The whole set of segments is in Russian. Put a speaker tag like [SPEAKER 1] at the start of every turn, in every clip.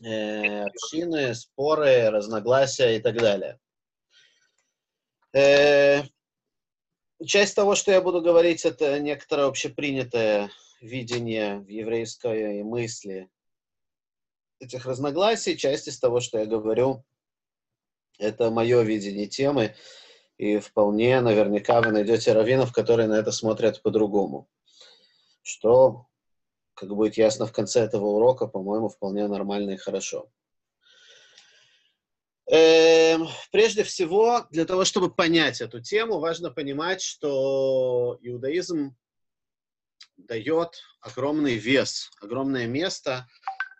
[SPEAKER 1] э, общины, споры, разногласия и так далее. Э, часть того, что я буду говорить, это некоторое общепринятое видение в еврейской мысли этих разногласий. Часть из того, что я говорю, это мое видение темы, и вполне наверняка вы найдете раввинов, которые на это смотрят по-другому. Что, как будет ясно в конце этого урока, по-моему, вполне нормально и хорошо. Эм, прежде всего, для того, чтобы понять эту тему, важно понимать, что иудаизм дает огромный вес, огромное место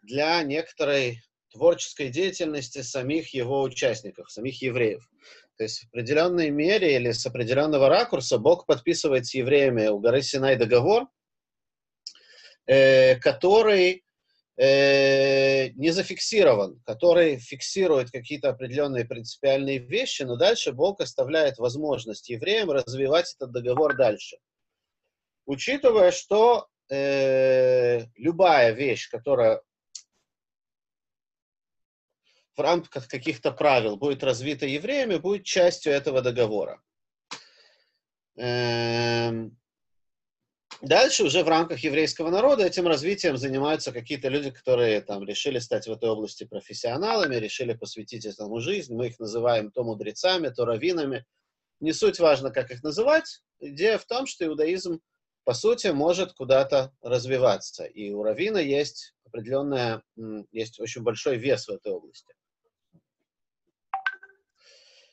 [SPEAKER 1] для некоторой творческой деятельности самих его участников, самих евреев. То есть в определенной мере или с определенного ракурса Бог подписывает с евреями у горы Синай договор, э, который э, не зафиксирован, который фиксирует какие-то определенные принципиальные вещи, но дальше Бог оставляет возможность евреям развивать этот договор дальше. Учитывая, что э, любая вещь, которая в рамках каких-то правил будет развита евреями, будет частью этого договора. Эм, дальше уже в рамках еврейского народа этим развитием занимаются какие-то люди, которые там решили стать в этой области профессионалами, решили посвятить этому жизнь. Мы их называем то мудрецами, то раввинами. Не суть важно, как их называть. Идея в том, что иудаизм, по сути, может куда-то развиваться. И у раввина есть определенная, есть очень большой вес в этой области.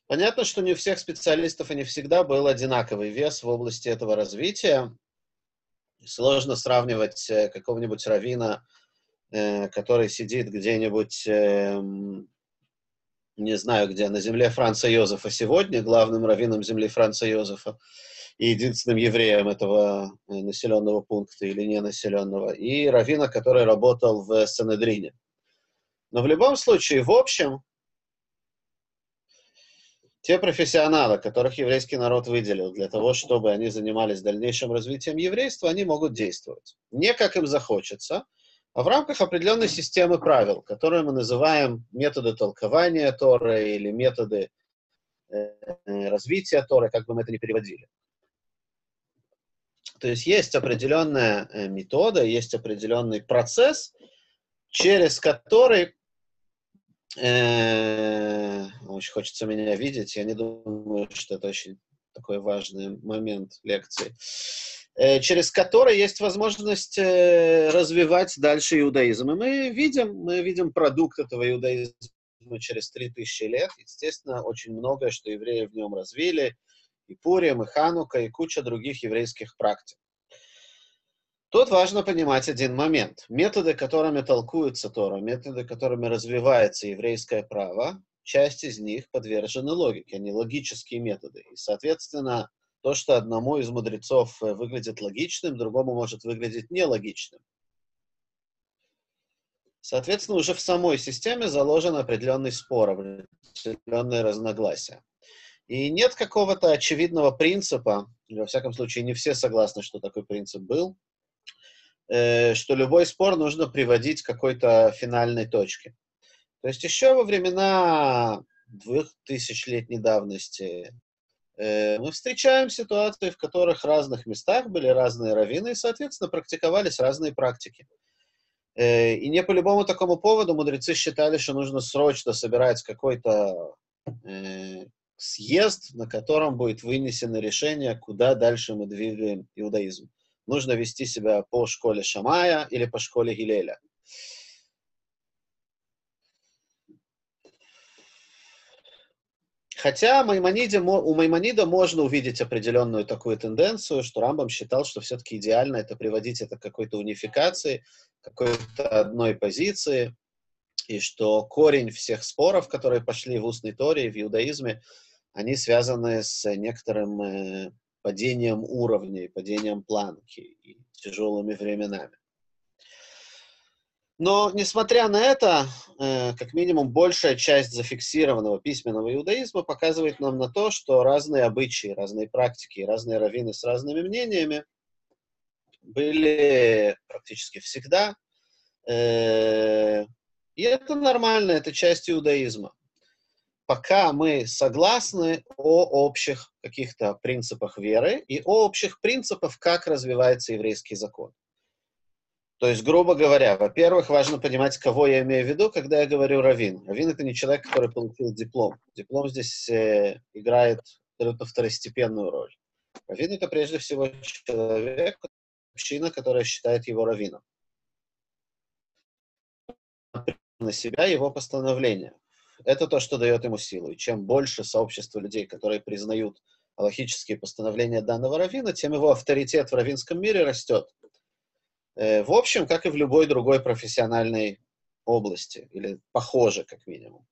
[SPEAKER 1] Понятно, что не у всех специалистов и не всегда был одинаковый вес в области этого развития. Сложно сравнивать э, какого-нибудь равина, э, который сидит где-нибудь, эм, не знаю где, на земле Франца Йозефа сегодня, главным раввином земли Франца Йозефа, и единственным евреем этого э, населенного пункта или ненаселенного, и равина, который работал в Санедрине. Но в любом случае, в общем, те профессионалы, которых еврейский народ выделил для того, чтобы они занимались дальнейшим развитием еврейства, они могут действовать. Не как им захочется, а в рамках определенной системы правил, которые мы называем методы толкования Торы или методы э, развития Торы, как бы мы это ни переводили. То есть есть определенная э, метода, есть определенный процесс, через который очень хочется меня видеть. Я не думаю, что это очень такой важный момент лекции, э, через который есть возможность э, развивать дальше иудаизм. И мы видим, мы видим продукт этого иудаизма через 3000 лет. Естественно, очень многое, что евреи в нем развили, и Пурим, и Ханука, и куча других еврейских практик. Тут важно понимать один момент. Методы, которыми толкуется Тора, методы, которыми развивается еврейское право, часть из них подвержены логике, они логические методы. И, соответственно, то, что одному из мудрецов э, выглядит логичным, другому может выглядеть нелогичным. Соответственно, уже в самой системе заложен определенный спор, определенные разногласия. И нет какого-то очевидного принципа, во всяком случае, не все согласны, что такой принцип был, что любой спор нужно приводить к какой-то финальной точке. То есть еще во времена двух тысячелетней давности э, мы встречаем ситуации, в которых в разных местах были разные раввины и, соответственно, практиковались разные практики. Э, и не по любому такому поводу мудрецы считали, что нужно срочно собирать какой-то съезд, на котором будет вынесено решение, куда дальше мы двигаем иудаизм нужно вести себя по школе Шамая или по школе Гилеля. Хотя Маймониде, у Маймонида можно увидеть определенную такую тенденцию, что Рамбам считал, что все-таки идеально это приводить это к какой-то унификации, какой-то одной позиции, и что корень всех споров, которые пошли в устной Торе, в иудаизме, они связаны с некоторым э, падением уровней, падением планки и тяжелыми временами. Но, несмотря на это, э, как минимум большая часть зафиксированного письменного иудаизма показывает нам на то, что разные обычаи, разные практики, разные раввины с разными мнениями были практически всегда. Э, И это нормально, это часть иудаизма. Пока мы согласны о общих каких-то принципах веры и о общих принципах, как развивается еврейский закон. То есть, грубо говоря, во-первых, важно понимать, кого я имею в виду, когда я говорю равин. Равин — это не человек, который получил диплом. Диплом здесь э, играет абсолютно второстепенную роль. Равин — это прежде всего человек, община, которая считает его раввином. На себя его постановление. Это то, что дает ему силу. И чем больше сообщество людей, которые признают логические постановления данного равина, тем его авторитет в равинском мире растет. Э, в общем, как и в любой другой профессиональной области, или похоже, как минимум.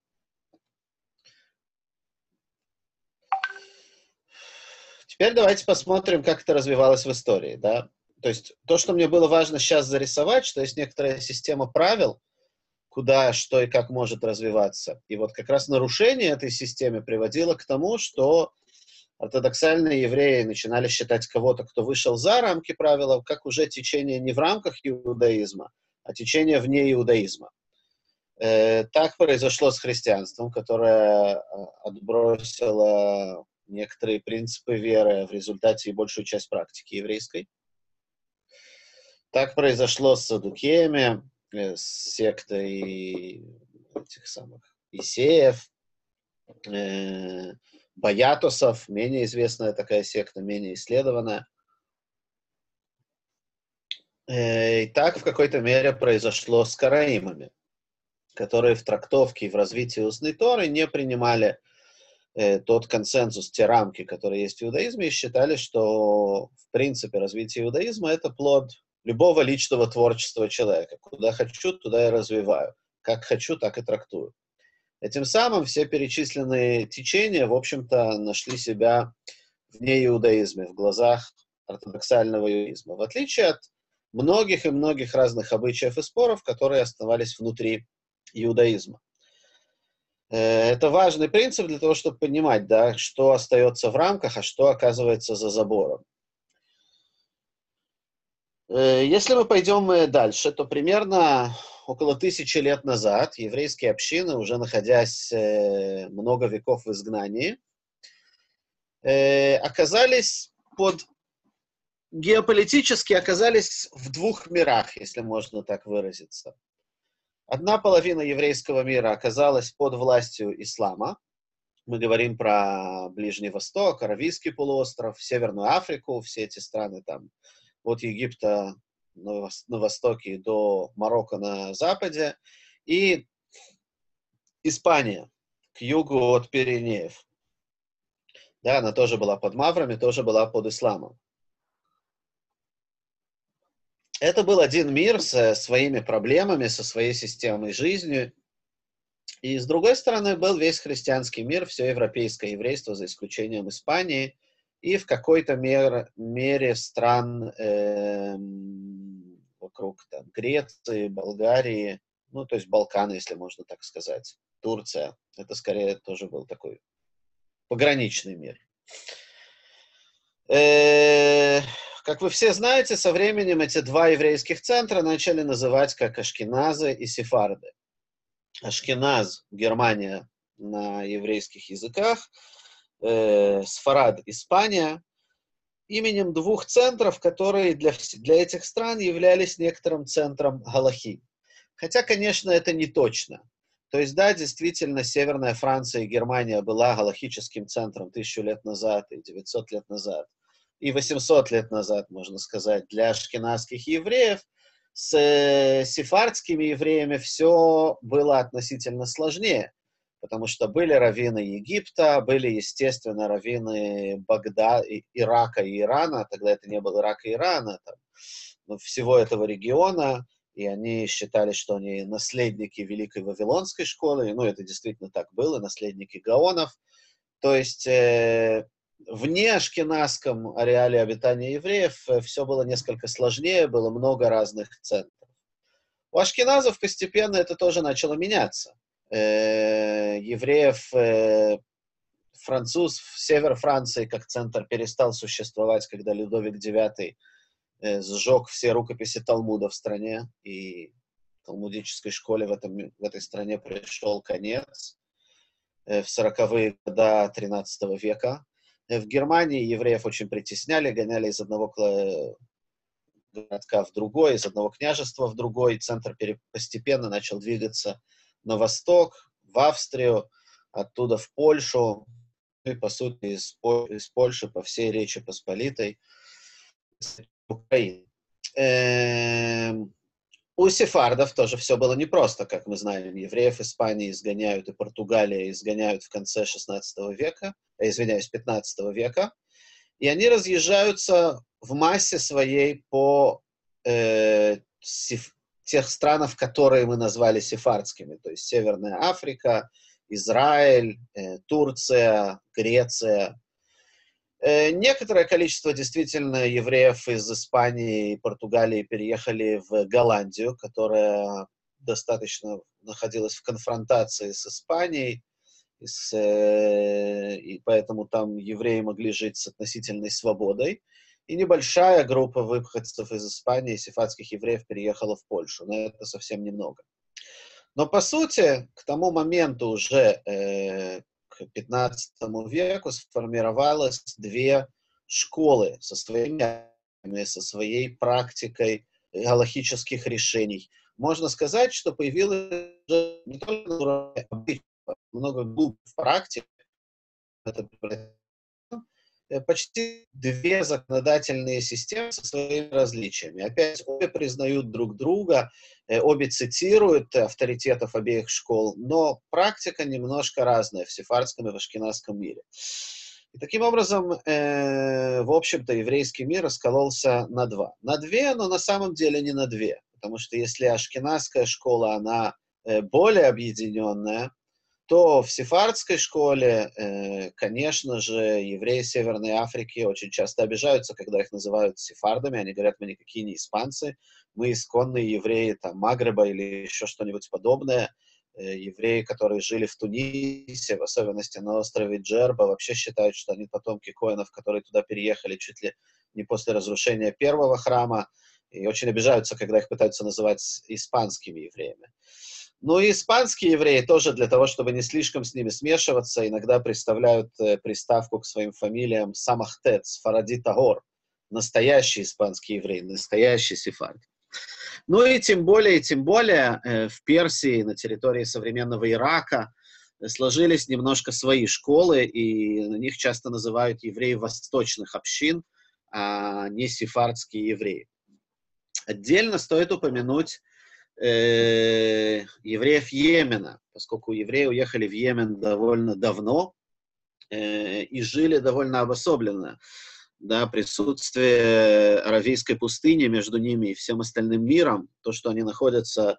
[SPEAKER 1] Теперь давайте посмотрим, как это развивалось в истории. Да? То есть то, что мне было важно сейчас зарисовать, что есть некоторая система правил, куда, что и как может развиваться. И вот как раз нарушение этой системы приводило к тому, что ортодоксальные евреи начинали считать кого-то, кто вышел за рамки правил, как уже течение не в рамках иудаизма, а течение вне иудаизма. Э, так произошло с христианством, которое э, отбросило некоторые принципы веры в результате и большую часть практики еврейской. Так произошло с Садукеями, э, с сектой этих самых Исеев, э, Баятосов, менее известная такая секта, менее исследованная. Э, и так в какой-то мере произошло с караимами, которые в трактовке и в развитии устной Торы не принимали э, тот консенсус, те рамки, которые есть в иудаизме, и считали, что в принципе развитие иудаизма это плод любого личного творчества человека. Куда хочу, туда и развиваю. Как хочу, так и трактую. Этим самым все перечисленные течения, в общем-то, нашли себя в неиудаизме, в глазах ортодоксального иудаизма, в отличие от многих и многих разных обычаев и споров, которые оставались внутри иудаизма. Э, это важный принцип для того, чтобы понимать, да, что остается в рамках, а что оказывается за забором. Э, если мы пойдем э, дальше, то примерно около тысячи лет назад еврейские общины, уже находясь э, много веков в изгнании, оказались под геополитически оказались в двух мирах, если можно так выразиться. Одна половина еврейского мира оказалась под властью ислама. Мы говорим про Ближний Восток, Аравийский полуостров, Северную Африку, все эти страны там от Египта на, востоке до Марокко на западе, и Испания к югу от Пиренеев. Да, она тоже была под маврами, тоже была под исламом. Это был один мир со своими проблемами, со своей системой жизни. И с другой стороны был весь христианский мир, все европейское еврейство, за исключением Испании – и в какой-то мер, мере стран э, вокруг там, Греции, Болгарии, ну, то есть Балканы, если можно так сказать, Турция. Это скорее тоже был такой пограничный мир. Э, как вы все знаете, со временем эти два еврейских центра начали называть как Ашкеназы и Сефарды. Ашкеназ, Германия на еврейских языках – э, Сфарад, Испания, именем двух центров, которые для, для этих стран являлись некоторым центром Галахи. Хотя, конечно, это не точно. То есть, да, действительно, Северная Франция и Германия была галахическим центром тысячу лет назад и 900 лет назад, и 800 лет назад, можно сказать, для ашкенадских евреев. С э, сефардскими евреями все было относительно сложнее потому что были раввины Египта, были, естественно, раввины Багда, Ирака и Ирана, тогда это не был Ирак и Иран, это ну, всего этого региона, и они считали, что они наследники Великой Вавилонской школы, ну, это действительно так было, наследники Гаонов, то есть э, вне ашкенадском ареале обитания евреев э, все было несколько сложнее, было много разных центров. У ашкеназов постепенно это тоже начало меняться э, евреев, э, француз, север Франции как центр перестал существовать, когда Людовик IX э, сжег все рукописи Талмуда в стране, и талмудической школе в, этом, в этой стране пришел конец в 40-е годы 13 века. В Германии евреев очень притесняли, гоняли из одного городка в другой, из одного княжества в другой. Центр постепенно начал двигаться на восток, в Австрию, оттуда в Польшу, и, по сути, из, из Польши по всей Речи Посполитой, Украины. Эм, у сефардов тоже все было непросто, как мы знаем. Евреев Испании изгоняют и Португалия изгоняют в конце 16 века, э, извиняюсь, 15 века. И они разъезжаются в массе своей по э, сиф, тех странах, которые мы назвали сефардскими, то есть Северная Африка, Израиль, э, Турция, Греция. Э, некоторое количество действительно евреев из Испании и Португалии переехали в Голландию, которая достаточно находилась в конфронтации с Испанией, и, с, э, и поэтому там евреи могли жить с относительной свободой. И небольшая группа выходцев из Испании, сефатских евреев, переехала в Польшу, но это совсем немного. Но по сути, к тому моменту уже э, к 15 веку сформировалось две школы со своими со своей практикой галахических решений. Можно сказать, что появилось не только много глубь в практике, это почти две законодательные системы со своими различиями. Опять обе признают друг друга, э, обе цитируют авторитетов обеих школ, но практика немножко разная в сефардском и в ашкенадском мире. И таким образом, э, в общем-то, еврейский мир раскололся на два. На две, но на самом деле не на две. Потому что если ашкенадская школа, она э, более объединенная, то в сефардской школе, э, конечно же, евреи Северной Африки очень часто обижаются, когда их называют сефардами. Они говорят, мы никакие не испанцы, мы исконные евреи там, Магреба или еще что-нибудь подобное. Э, евреи, которые жили в Тунисе, в особенности на острове Джерба, вообще считают, что они потомки коинов, которые туда переехали чуть ли не после разрушения первого храма, и очень обижаются, когда их пытаются называть испанскими евреями. Ну и испанские евреи тоже для того, чтобы не слишком с ними смешиваться, иногда представляют э, приставку к своим фамилиям Самахтец, Фаради Тагор, настоящий испанский еврей, настоящий сефард. Ну и тем более, и тем более э, в Персии, на территории современного Ирака, сложились немножко свои школы, и на них часто называют евреи восточных общин, а не сефардские евреи. Отдельно стоит упомянуть э, евреев Йемена, поскольку евреи уехали в Йемен довольно давно э, и жили довольно обособленно. Да, присутствие Аравийской пустыни между ними и всем остальным миром, то, что они находятся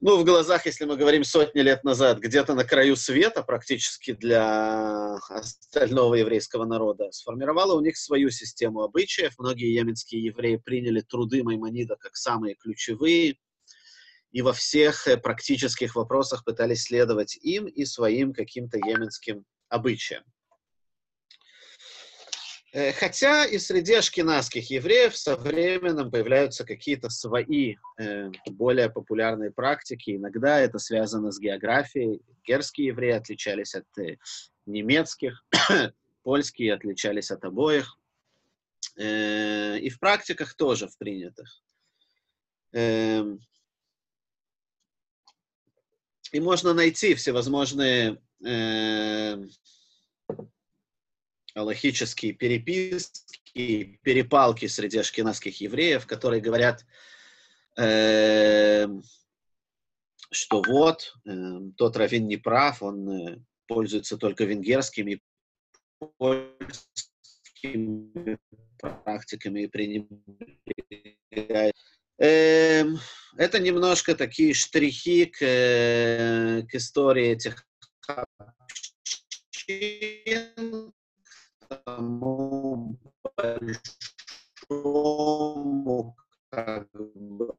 [SPEAKER 1] ну, в глазах, если мы говорим сотни лет назад, где-то на краю света практически для остального еврейского народа, сформировала у них свою систему обычаев. Многие йеменские евреи приняли труды Маймонида как самые ключевые, и во всех э, практических вопросах пытались следовать им и своим каким-то йеменским обычаям. Э, хотя и среди ашкенадских евреев со временем появляются какие-то свои э, более популярные практики. Иногда это связано с географией. Герские евреи отличались от э, немецких, польские отличались от обоих. И в практиках тоже в принятых. Э, и можно найти всевозможные аллахические переписки, перепалки среди ашкенадских евреев, которые говорят, э, что вот, э, тот раввин не прав, он э, пользуется только венгерскими практиками и пренебрегает. Э, это немножко такие штрихи к, э, к истории этих общин, тому большому как бы,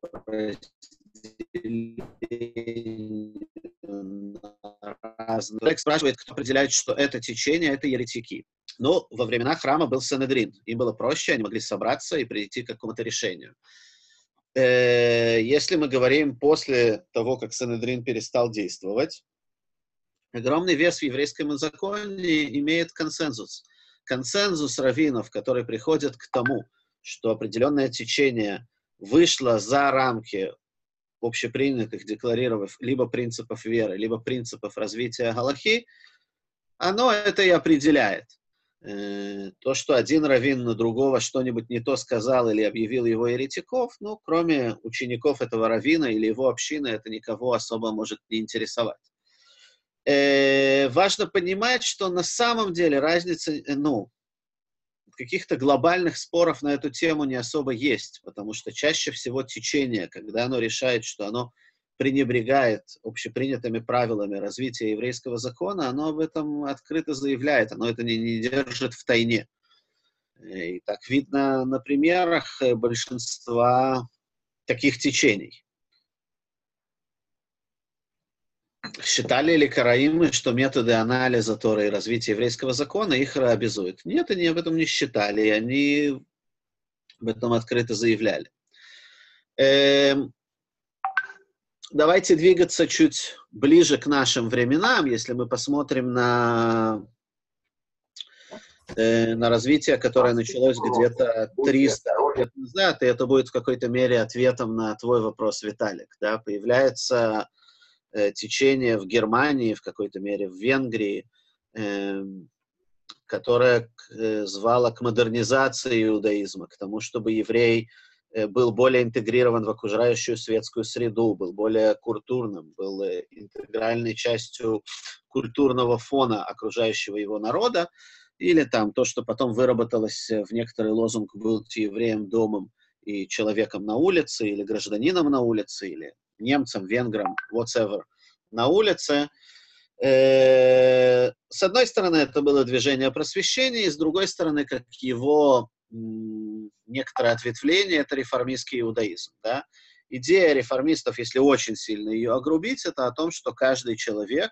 [SPEAKER 1] Человек спрашивает, кто определяет, что это течение, это еретики. Но во времена храма был Санедрин. Им было проще, они могли собраться и прийти к какому-то решению. Э, если мы говорим после того, как Санедрин перестал действовать, огромный вес в еврейском законе имеет консенсус. Консенсус раввинов, который приходит к тому, что определенное течение вышло за рамки общепринятых, декларировав либо принципов веры, либо принципов развития Галахи, оно это и определяет. Э, то, что один раввин на другого что-нибудь не то сказал или объявил его еретиков, ну, кроме учеников этого раввина или его общины, это никого особо может не интересовать. Э, важно понимать, что на самом деле разница, э, ну, каких-то глобальных споров на эту тему не особо есть, потому что чаще всего течение, когда оно решает, что оно пренебрегает общепринятыми правилами развития еврейского закона, оно об этом открыто заявляет, оно это не, не держит в тайне. И так видно на примерах большинства таких течений. Считали ли караимы, что методы анализа Торы и развития еврейского закона их обязуют? Нет, они об этом не считали, и они об этом открыто заявляли. Эм, давайте двигаться чуть ближе к нашим временам, если мы посмотрим на, э, на развитие, которое началось где-то 300 лет назад, и это будет в какой-то мере ответом на твой вопрос, Виталик. Да? Появляется течение в Германии, в какой-то мере в Венгрии, э, которое э, звало к модернизации иудаизма, к тому, чтобы еврей Э, был более интегрирован в окружающую светскую среду, был более культурным, был э, интегральной частью культурного фона окружающего его народа, или там то, что потом выработалось в некоторый лозунг «быть евреем домом и человеком на улице», или гражданином на улице, или немцем, венгром, whatever, на улице. Э, с одной стороны, это было движение просвещения, и с другой стороны, как его некоторое ответвление, это реформистский иудаизм. Да? Идея реформистов, если очень сильно ее огрубить, это о том, что каждый человек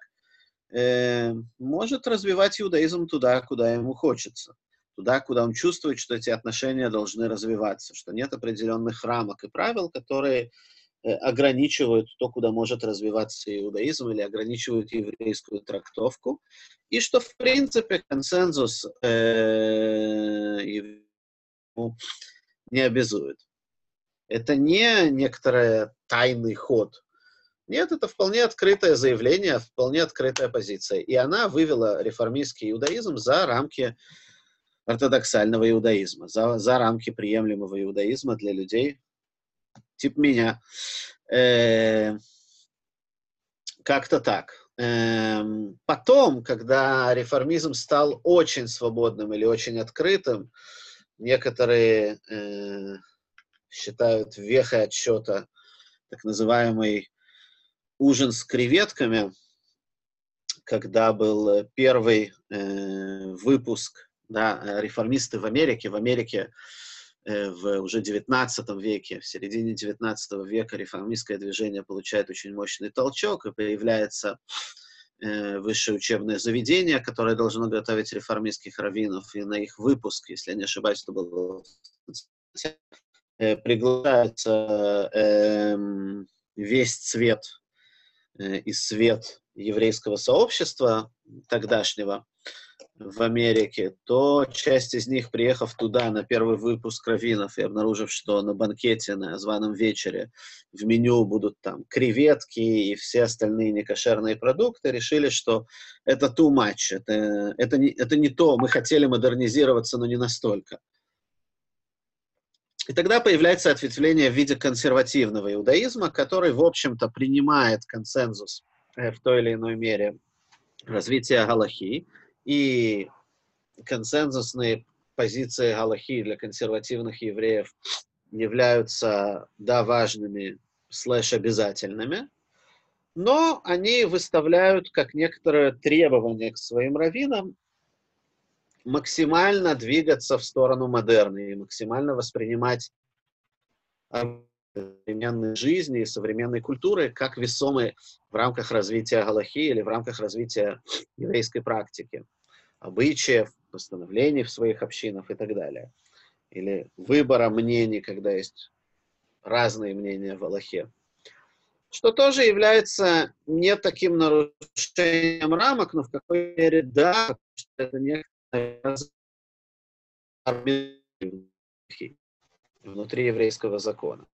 [SPEAKER 1] э, может развивать иудаизм туда, куда ему хочется, туда, куда он чувствует, что эти отношения должны развиваться, что нет определенных рамок и правил, которые ограничивают то, куда может развиваться иудаизм или ограничивают еврейскую трактовку, и что, в принципе, консенсус э, не обязует. Это не некоторый тайный ход. Нет, это вполне открытое заявление, вполне открытая позиция. И она вывела реформистский иудаизм за рамки ортодоксального иудаизма, за, за рамки приемлемого иудаизма для людей, типа меня. Э, как-то так. Э, потом, когда реформизм стал очень свободным или очень открытым, Некоторые э, считают вехой отсчета так называемый ужин с креветками, когда был первый э, выпуск да, реформисты в Америке. В Америке э, в уже XIX веке, в середине XIX века реформистское движение получает очень мощный толчок и появляется Э, высшее учебное заведение, которое должно готовить реформистских раввинов, и на их выпуск, если я не ошибаюсь, это было э, приглашается э, весь цвет э, и свет еврейского сообщества тогдашнего, в Америке, то часть из них, приехав туда на первый выпуск Равинов и обнаружив, что на банкете, на званом вечере в меню будут там креветки и все остальные некошерные продукты, решили, что это too much, это, это, не, это не то, мы хотели модернизироваться, но не настолько. И тогда появляется ответвление в виде консервативного иудаизма, который, в общем-то, принимает консенсус в той или иной мере развития Галахи, и консенсусные позиции Галахи для консервативных евреев являются, да, важными, слэш обязательными, но они выставляют как некоторое требование к своим раввинам максимально двигаться в сторону модерна и максимально воспринимать современной жизни и современной культуры как весомые в рамках развития Галахи или в рамках развития еврейской практики обычаев, постановлений в своих общинах и так далее. Или выбора мнений, когда есть разные мнения в Аллахе. Что тоже является не таким нарушением рамок, но в какой мере да, что это некоторые внутри еврейского закона.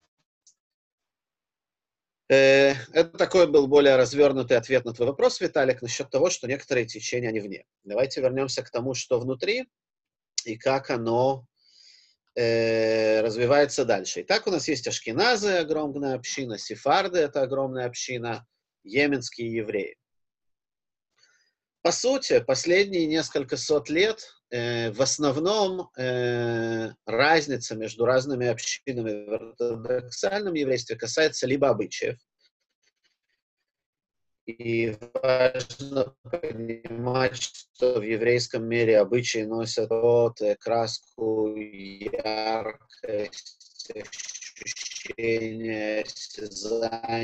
[SPEAKER 1] Э, это такой был более развернутый ответ на твой вопрос, Виталик, насчет того, что некоторые течения, они вне. Давайте вернемся к тому, что внутри и как оно э, развивается дальше. Итак, у нас есть ашкеназы, огромная община, сефарды, это огромная община, йеменские евреи. По сути, последние несколько сот лет в основном э, разница между разными общинами в ортодоксальном еврействе касается либо обычаев, и важно понимать, что в еврейском мире обычаи носят вот краску, яркость, ощущение, осязание,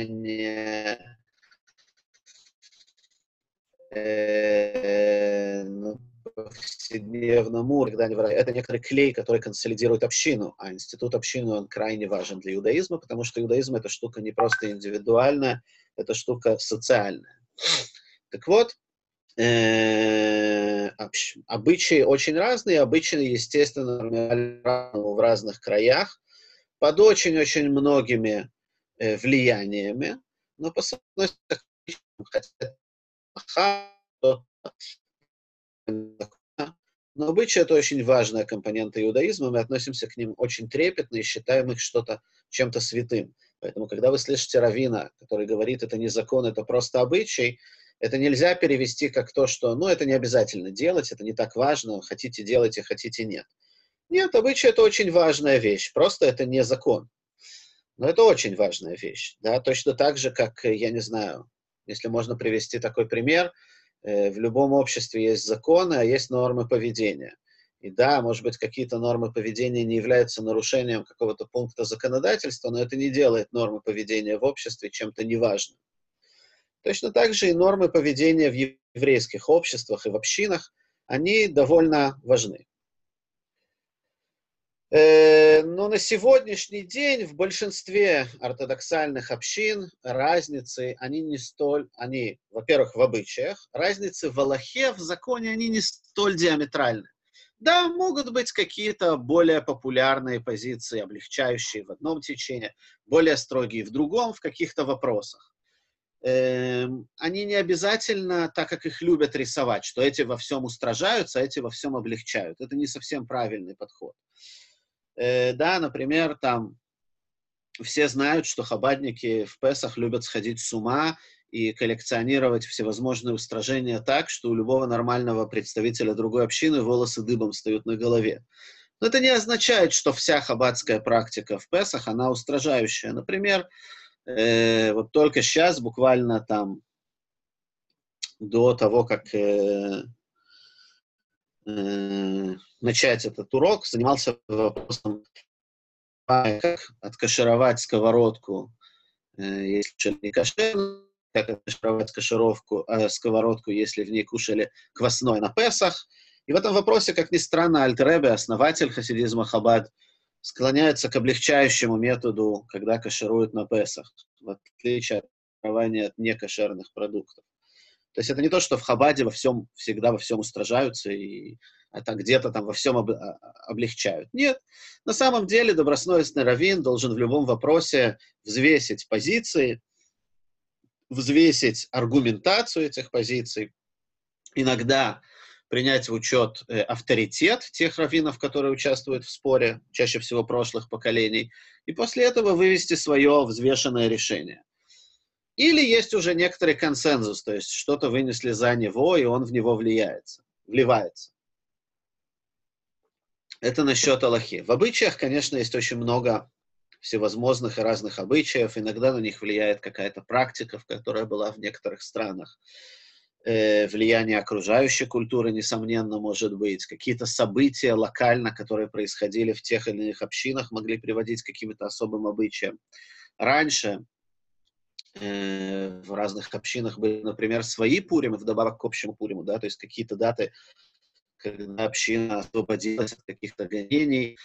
[SPEAKER 1] э, ну, повседневном уровне, когда это некоторый клей, который консолидирует общину, а институт общины, он крайне важен для иудаизма, потому что иудаизм — это штука не просто индивидуальная, это штука социальная. Так вот, э, обычаи очень разные, обычаи, естественно, в разных краях, под очень-очень многими э, влияниями, но по сути, хотя но обычаи — это очень важная компонента иудаизма, мы относимся к ним очень трепетно и считаем их что-то чем-то святым. Поэтому, когда вы слышите равина, который говорит, это не закон, это просто обычай, это нельзя перевести как то, что, ну, это не обязательно делать, это не так важно, хотите делайте, хотите нет. Нет, обычай — это очень важная вещь, просто это не закон. Но это очень важная вещь, да, точно так же, как, я не знаю, если можно привести такой пример — в любом обществе есть законы, а есть нормы поведения. И да, может быть, какие-то нормы поведения не являются нарушением какого-то пункта законодательства, но это не делает нормы поведения в обществе чем-то неважным. Точно так же и нормы поведения в еврейских обществах и в общинах, они довольно важны. Э, но на сегодняшний день в большинстве ортодоксальных общин разницы, они не столь, они, во-первых, в обычаях, разницы в Аллахе, в законе, они не столь диаметральны. Да, могут быть какие-то более популярные позиции, облегчающие в одном течении, более строгие в другом, в каких-то вопросах. Эм, они не обязательно, так как их любят рисовать, что эти во всем устражаются, а эти во всем облегчают. Это не совсем правильный подход. Э, да, например, там все знают, что хабадники в Песах любят сходить с ума и коллекционировать всевозможные устражения так, что у любого нормального представителя другой общины волосы дыбом встают на голове. Но это не означает, что вся хаббатская практика в Песах, она устражающая. Например, э, вот только сейчас, буквально там, до того, как э, э, начать этот урок, занимался вопросом, как откашировать сковородку, э, если не кошерно, как откашировать кашировку, э, сковородку, если в ней кушали квасной на Песах. И в этом вопросе, как ни странно, Альтеребе, основатель хасидизма Хабад, склоняется к облегчающему методу, когда кашируют на Песах, в отличие от от некошерных продуктов. То есть это не то, что в Хабаде во всем, всегда во всем устражаются и это где-то там во всем об, а, облегчают. Нет. На самом деле добросовестный раввин должен в любом вопросе взвесить позиции, взвесить аргументацию этих позиций, иногда принять в учет э, авторитет тех раввинов, которые участвуют в споре, чаще всего прошлых поколений, и после этого вывести свое взвешенное решение. Или есть уже некоторый консенсус, то есть что-то вынесли за него, и он в него влияется, вливается. Это насчет Аллахи. В обычаях, конечно, есть очень много всевозможных и разных обычаев. Иногда на них влияет какая-то практика, которая была в некоторых странах. Э, влияние окружающей культуры, несомненно, может быть. Какие-то события локально, которые происходили в тех или иных общинах, могли приводить к каким-то особым обычаям. Раньше в разных общинах были, например, свои пуримы, вдобавок к общему пуриму, да, то есть какие-то даты, когда община освободилась от каких-то гонений,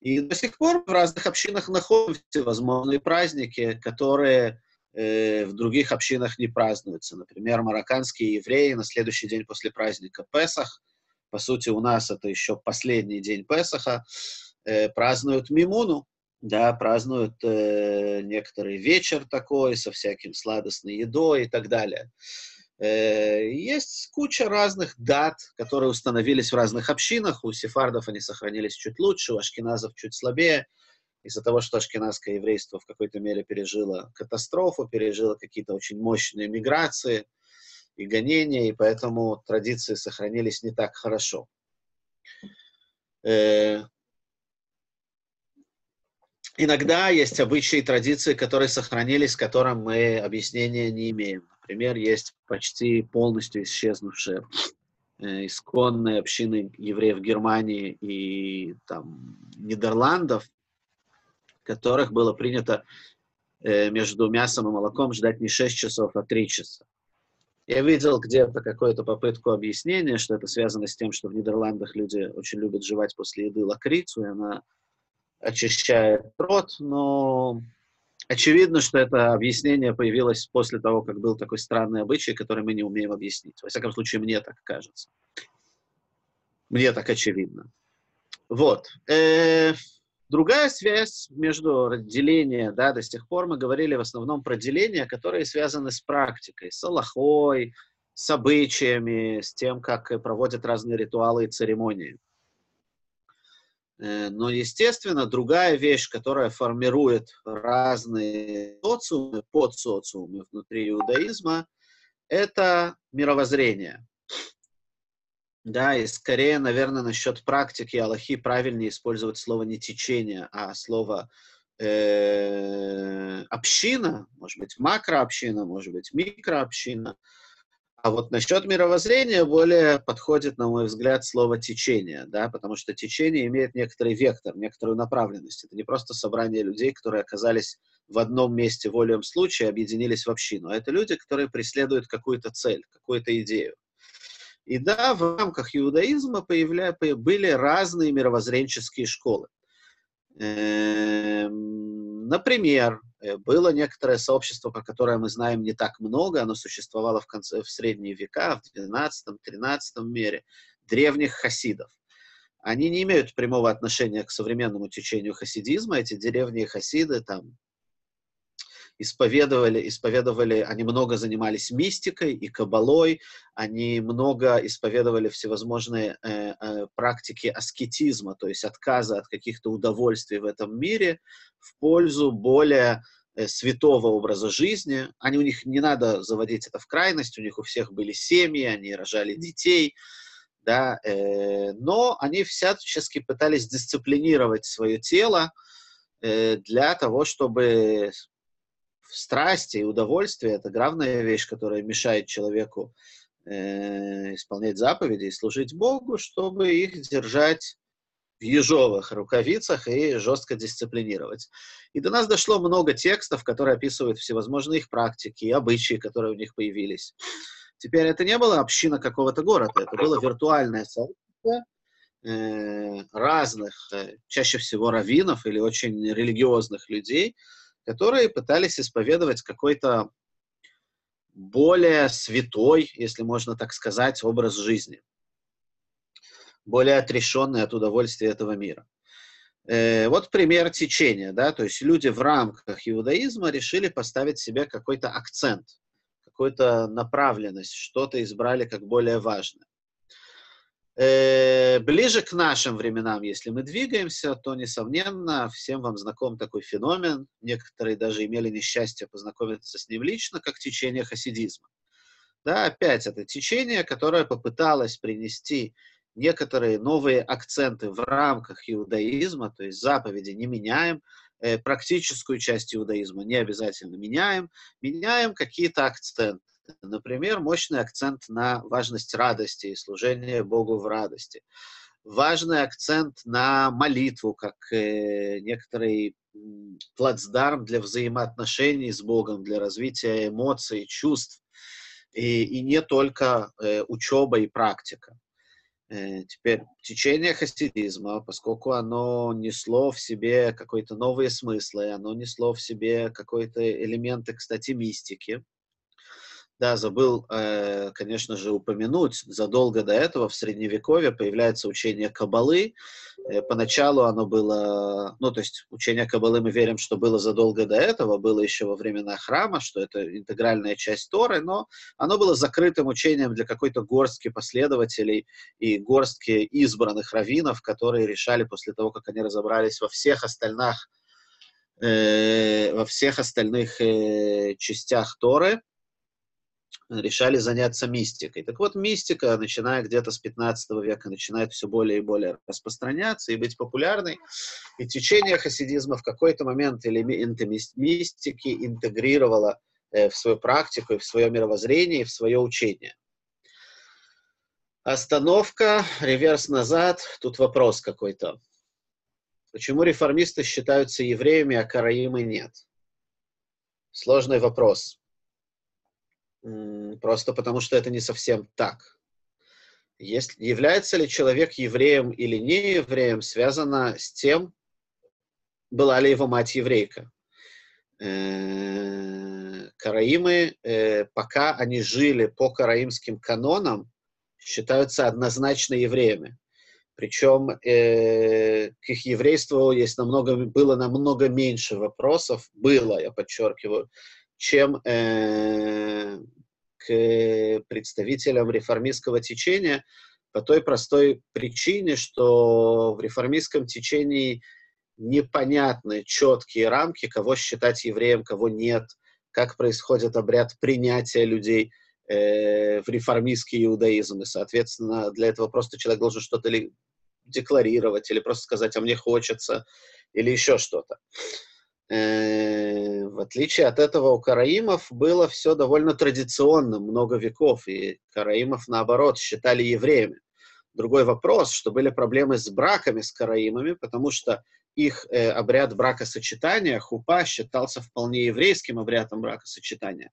[SPEAKER 1] И до сих пор в разных общинах находим всевозможные праздники, которые э, в других общинах не празднуются. Например, марокканские евреи на следующий день после праздника Песах, по сути, у нас это еще последний день Песаха, э, празднуют Мимуну, да, празднуют э, некоторый вечер такой со всяким сладостной едой и так далее. Э, есть куча разных дат, которые установились в разных общинах. У сефардов они сохранились чуть лучше, у ашкеназов чуть слабее. Из-за того, что ашкеназское еврейство в какой-то мере пережило катастрофу, пережило какие-то очень мощные миграции и гонения, и поэтому традиции сохранились не так хорошо. Э, иногда есть обычаи и традиции, которые сохранились, которым мы объяснения не имеем. Например, есть почти полностью исчезнувшие э, исконные общины евреев Германии и там, Нидерландов, которых было принято э, между мясом и молоком ждать не 6 часов, а 3 часа. Я видел где-то какую-то попытку объяснения, что это связано с тем, что в Нидерландах люди очень любят жевать после еды лакрицу, и она очищает рот, но Очевидно, что это объяснение появилось после того, как был такой странный обычай, который мы не умеем объяснить. Во всяком случае, мне так кажется. Мне так очевидно. Вот. Э, другая связь между делением, да, до сих пор мы говорили в основном про деления, которые связаны с практикой, с аллахой, с обычаями, с тем, как проводят разные ритуалы и церемонии. Э, но, естественно, другая вещь, которая формирует разные социумы, подсоциумы внутри иудаизма, это мировоззрение. Да, и скорее, наверное, насчет практики Аллахи правильнее использовать слово не течение, а слово э, община, может быть, макрообщина, может быть, микрообщина. А вот насчет мировоззрения более подходит, на мой взгляд, слово течение, да, потому что течение имеет некоторый вектор, некоторую направленность. Это не просто собрание людей, которые оказались в одном месте волеем случая, объединились в общину, а это люди, которые преследуют какую-то цель, какую-то идею. И да, в рамках иудаизма появля... были разные мировоззренческие школы. Эм, например, было некоторое сообщество, про которое мы знаем не так много, оно существовало в, конце, в средние века, в 12-13 мире, древних хасидов. Они не имеют прямого отношения к современному течению хасидизма. Эти древние хасиды, там, исповедовали, исповедовали, они много занимались мистикой и кабалой, они много исповедовали всевозможные э, э, практики аскетизма, то есть отказа от каких-то удовольствий в этом мире в пользу более э, святого образа жизни. Они, у них не надо заводить это в крайность, у них у всех были семьи, они рожали детей, да, э, но они всячески пытались дисциплинировать свое тело э, для того, чтобы страсти и удовольствие — это главная вещь, которая мешает человеку э, исполнять заповеди и служить Богу, чтобы их держать в ежовых рукавицах и жестко дисциплинировать. И до нас дошло много текстов, которые описывают всевозможные их практики и обычаи, которые у них появились. Теперь это не было община какого-то города, это было виртуальное сообщество э, разных, э, чаще всего раввинов или очень религиозных людей, которые пытались исповедовать какой-то более святой, если можно так сказать, образ жизни, более отрешенный от удовольствия этого мира. Э, вот пример течения, да, то есть люди в рамках иудаизма решили поставить себе какой-то акцент, какую-то направленность, что-то избрали как более важное. Э, ближе к нашим временам, если мы двигаемся, то, несомненно, всем вам знаком такой феномен. Некоторые даже имели несчастье познакомиться с ним лично, как течение хасидизма. Да, опять это течение, которое попыталось принести некоторые новые акценты в рамках иудаизма, то есть заповеди не меняем, э, практическую часть иудаизма не обязательно меняем, меняем какие-то акценты. Например, мощный акцент на важность радости и служение Богу в радости. Важный акцент на молитву, как э, некоторый плацдарм для взаимоотношений с Богом, для развития эмоций, чувств. И, и не только э, учеба и практика. Теперь течение хасидизма, поскольку оно несло в себе какие-то новые смыслы, оно несло в себе какие-то элементы, кстати, мистики, да, забыл, э, конечно же, упомянуть, задолго до этого в Средневековье появляется учение Кабалы. Э, поначалу оно было, ну, то есть учение Кабалы мы верим, что было задолго до этого, было еще во времена храма, что это интегральная часть Торы, но оно было закрытым учением для какой-то горстки последователей и горстки избранных раввинов, которые решали после того, как они разобрались во всех остальных, э, во всех остальных э, частях Торы, решали заняться мистикой. Так вот, мистика, начиная где-то с 15 века, начинает все более и более распространяться и быть популярной. И течение хасидизма в какой-то момент элементы мистики интегрировало э, в свою практику, в свое мировоззрение, в свое учение. Остановка, реверс назад. Тут вопрос какой-то. Почему реформисты считаются евреями, а караимы нет? Сложный вопрос. Просто потому, что это не совсем так. Есть, является ли человек евреем или не евреем, связано с тем, была ли его мать еврейка. Э, караимы, э, пока они жили по караимским канонам, считаются однозначно евреями. Причем э, к их еврейству есть намного, было намного меньше вопросов, было, я подчеркиваю, чем э, представителям реформистского течения по той простой причине, что в реформистском течении непонятны четкие рамки, кого считать евреем, кого нет, как происходит обряд принятия людей э, в реформистский иудаизм. И, соответственно, для этого просто человек должен что-то декларировать, или просто сказать, а мне хочется, или еще что-то. Э, в отличие от этого у караимов было все довольно традиционно, много веков, и караимов, наоборот, считали евреями. Другой вопрос, что были проблемы с браками с караимами, потому что их э, обряд бракосочетания, хупа, считался вполне еврейским обрядом бракосочетания.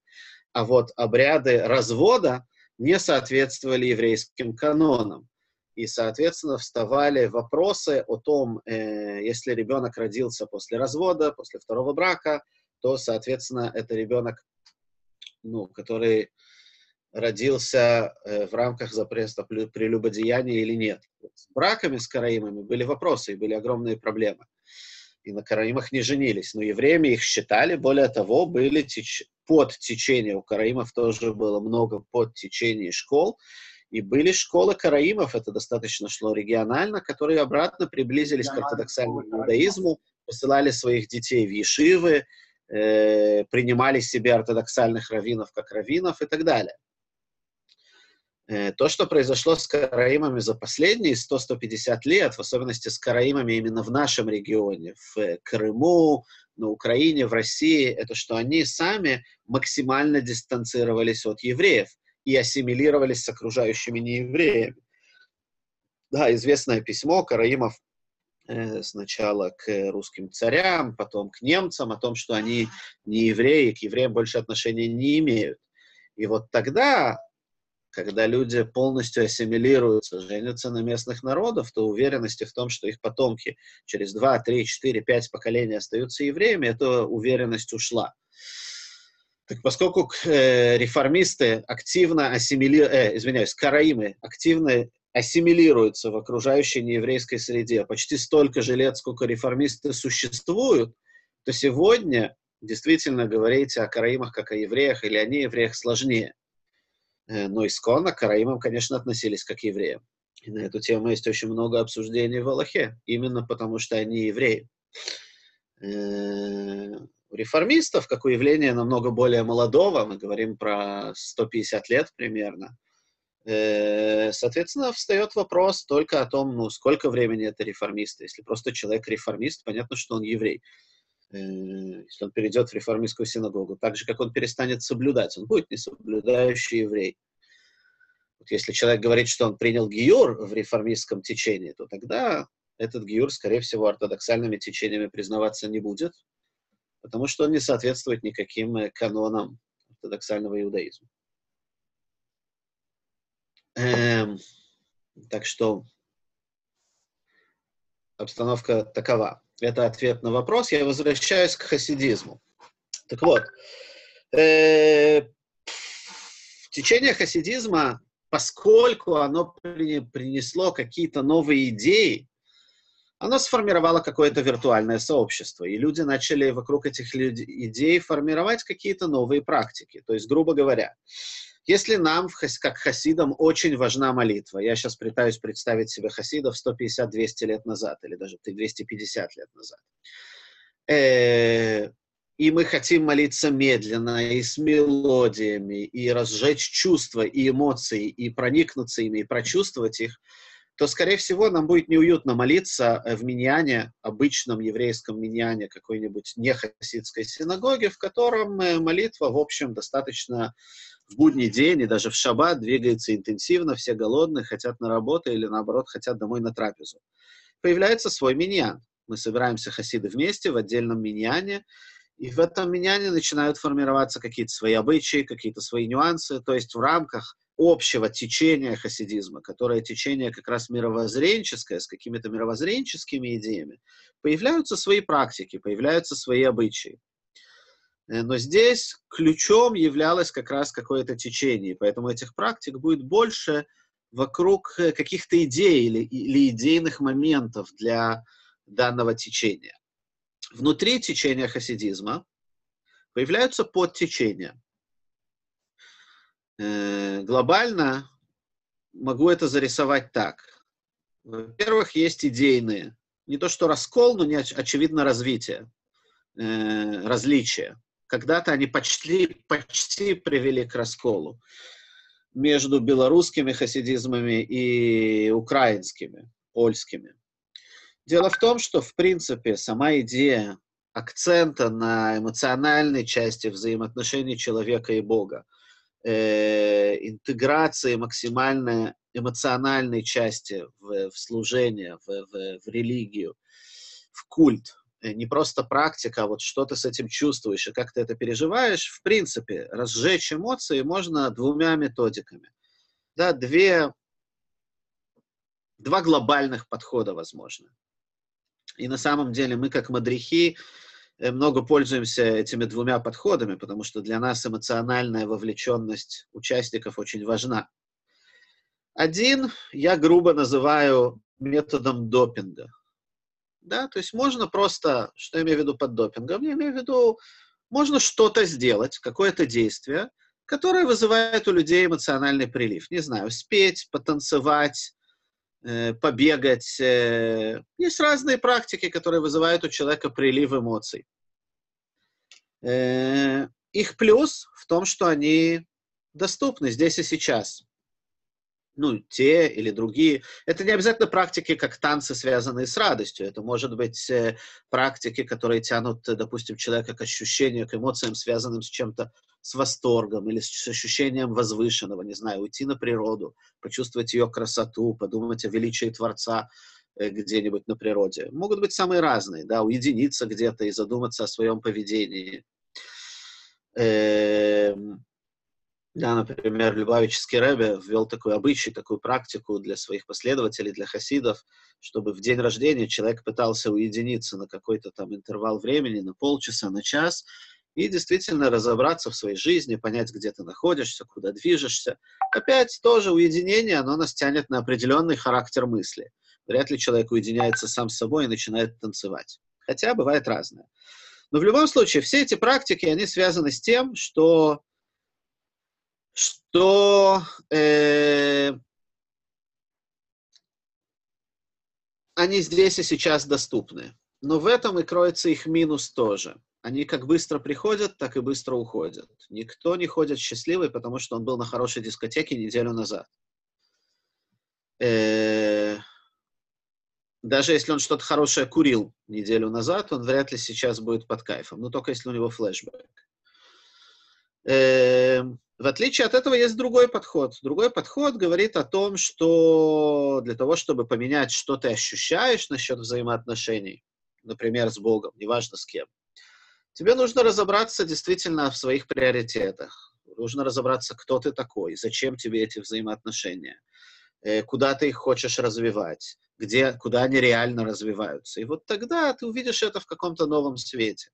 [SPEAKER 1] А вот обряды развода не соответствовали еврейским канонам. И, соответственно, вставали вопросы о том, э, если ребенок родился после развода, после второго брака, то, соответственно, это ребенок, ну, который родился э, в рамках запрета прелюбодеяния или нет. С браками с караимами были вопросы и были огромные проблемы. И на караимах не женились. Но евреями их считали. Более того, были теч... под течение. У караимов тоже было много под течений школ. И были школы караимов, это достаточно шло регионально, которые обратно приблизились к ортодоксальному иудаизму, посылали своих детей в ешивы, э, принимали себе ортодоксальных раввинов как раввинов и так далее. Э, то, что произошло с караимами за последние 100-150 лет, в особенности с караимами именно в нашем регионе, в Крыму, на Украине, в России, это что они сами максимально дистанцировались от евреев и ассимилировались с окружающими неевреями. Да, известное письмо Караимов э, сначала к русским царям, потом к немцам о том, что они не евреи, к евреям больше отношения не имеют. И вот тогда, когда люди полностью ассимилируются, женятся на местных народов, то уверенности в том, что их потомки через 2, 3, 4, 5 поколений остаются евреями, эта уверенность ушла. Так поскольку э, реформисты активно ассимилируют, э, извиняюсь, караимы активно ассимилируются в окружающей нееврейской среде почти столько же лет, сколько реформисты существуют, то сегодня действительно говорить о караимах как о евреях или о неевреях сложнее. Э, но исконно к караимам, конечно, относились как к евреям. И на эту тему есть очень много обсуждений в Аллахе, именно потому что они евреи. Реформистов, как у явления намного более молодого, мы говорим про 150 лет примерно, э, соответственно, встает вопрос только о том, ну, сколько времени это реформисты. Если просто человек реформист, понятно, что он еврей. Э, если он перейдет в реформистскую синагогу, так же, как он перестанет соблюдать, он будет несоблюдающий еврей. Вот если человек говорит, что он принял гиюр в реформистском течении, то тогда этот гиюр, скорее всего, ортодоксальными течениями признаваться не будет, потому что он не соответствует никаким э, канонам ортодоксального иудаизма. Эм, Так что обстановка такова. Это ответ на вопрос. Я возвращаюсь к хасидизму. Так вот, э, течение хасидизма, поскольку оно принесло какие-то новые идеи, оно сформировало какое-то виртуальное сообщество, и люди начали вокруг этих идей формировать какие-то новые практики. То есть, грубо говоря, если нам, как хасидам, очень важна молитва, я сейчас пытаюсь представить себе хасидов 150-200 лет назад, или даже 250 лет назад, э, и мы хотим молиться медленно, и с мелодиями, и разжечь чувства, и эмоции, и проникнуться ими, и прочувствовать их, то, скорее всего, нам будет неуютно молиться в миньяне, обычном еврейском миньяне какой-нибудь нехасидской синагоги, в котором э, молитва, в общем, достаточно в будний день и даже в шаббат двигается интенсивно, все голодные, хотят на работу или, наоборот, хотят домой на трапезу. Появляется свой миньян. Мы собираемся хасиды вместе в отдельном миньяне, и в этом меняне начинают формироваться какие-то свои обычаи, какие-то свои нюансы. То есть в рамках общего течения хасидизма, которое течение как раз мировоззренческое, с какими-то мировоззренческими идеями, появляются свои практики, появляются свои обычаи. Э, но здесь ключом являлось как раз какое-то течение, поэтому этих практик будет больше вокруг э, каких-то идей или, или идейных моментов для данного течения. Внутри течения хасидизма появляются подтечения. Э, глобально могу это зарисовать так. Во-первых, есть идейные. Не то что раскол, но не оч- очевидно развитие, э, различия. Когда-то они почти, почти привели к расколу между белорусскими хасидизмами и украинскими, польскими. Дело в том, что, в принципе, сама идея акцента на эмоциональной части взаимоотношений человека и Бога, э, интеграции максимальной эмоциональной части в, в служение, в, в, в религию, в культ, э, не просто практика, а вот что ты с этим чувствуешь и как ты это переживаешь, в принципе, разжечь эмоции можно двумя методиками. Да, две, два глобальных подхода возможно. И на самом деле мы, как мадрихи, много пользуемся этими двумя подходами, потому что для нас эмоциональная вовлеченность участников очень важна. Один я грубо называю методом допинга. Да, то есть можно просто, что я имею в виду под допингом? Я имею в виду, можно что-то сделать, какое-то действие, которое вызывает у людей эмоциональный прилив. Не знаю, спеть, потанцевать, Э, побегать. Э, есть разные практики, которые вызывают у человека прилив эмоций. Э, их плюс в том, что они доступны здесь и сейчас ну, те или другие. Это не обязательно практики, как танцы, связанные с радостью. Это может быть э, практики, которые тянут, допустим, человека к ощущению, к эмоциям, связанным с чем-то, с восторгом или с ощущением возвышенного, не знаю, уйти на природу, почувствовать ее красоту, подумать о величии Творца э, где-нибудь на природе. Могут быть самые разные, да, уединиться где-то и задуматься о своем поведении. Эм да, например, Любавический Рэбе ввел такой обычай, такую практику для своих последователей, для хасидов, чтобы в день рождения человек пытался уединиться на какой-то там интервал времени, на полчаса, на час, и действительно разобраться в своей жизни, понять, где ты находишься, куда движешься. Опять тоже уединение, оно нас тянет на определенный характер мысли. Вряд ли человек уединяется сам с собой и начинает танцевать. Хотя бывает разное. Но в любом случае, все эти практики, они связаны с тем, что что э, они здесь и сейчас доступны. Но в этом и кроется их минус тоже. Они как быстро приходят, так и быстро уходят. Никто не ходит счастливый, потому что он был на хорошей дискотеке неделю назад. Э, даже если он что-то хорошее курил неделю назад, он вряд ли сейчас будет под кайфом. Но только если у него флешбэк. Э, в отличие от этого есть другой подход. Другой подход говорит о том, что для того, чтобы поменять, что ты ощущаешь насчет взаимоотношений, например, с Богом, неважно с кем, тебе нужно разобраться действительно в своих приоритетах. Нужно разобраться, кто ты такой, зачем тебе эти взаимоотношения. э, куда ты их хочешь развивать, где, куда они реально развиваются. И вот тогда ты увидишь это в каком-то новом свете.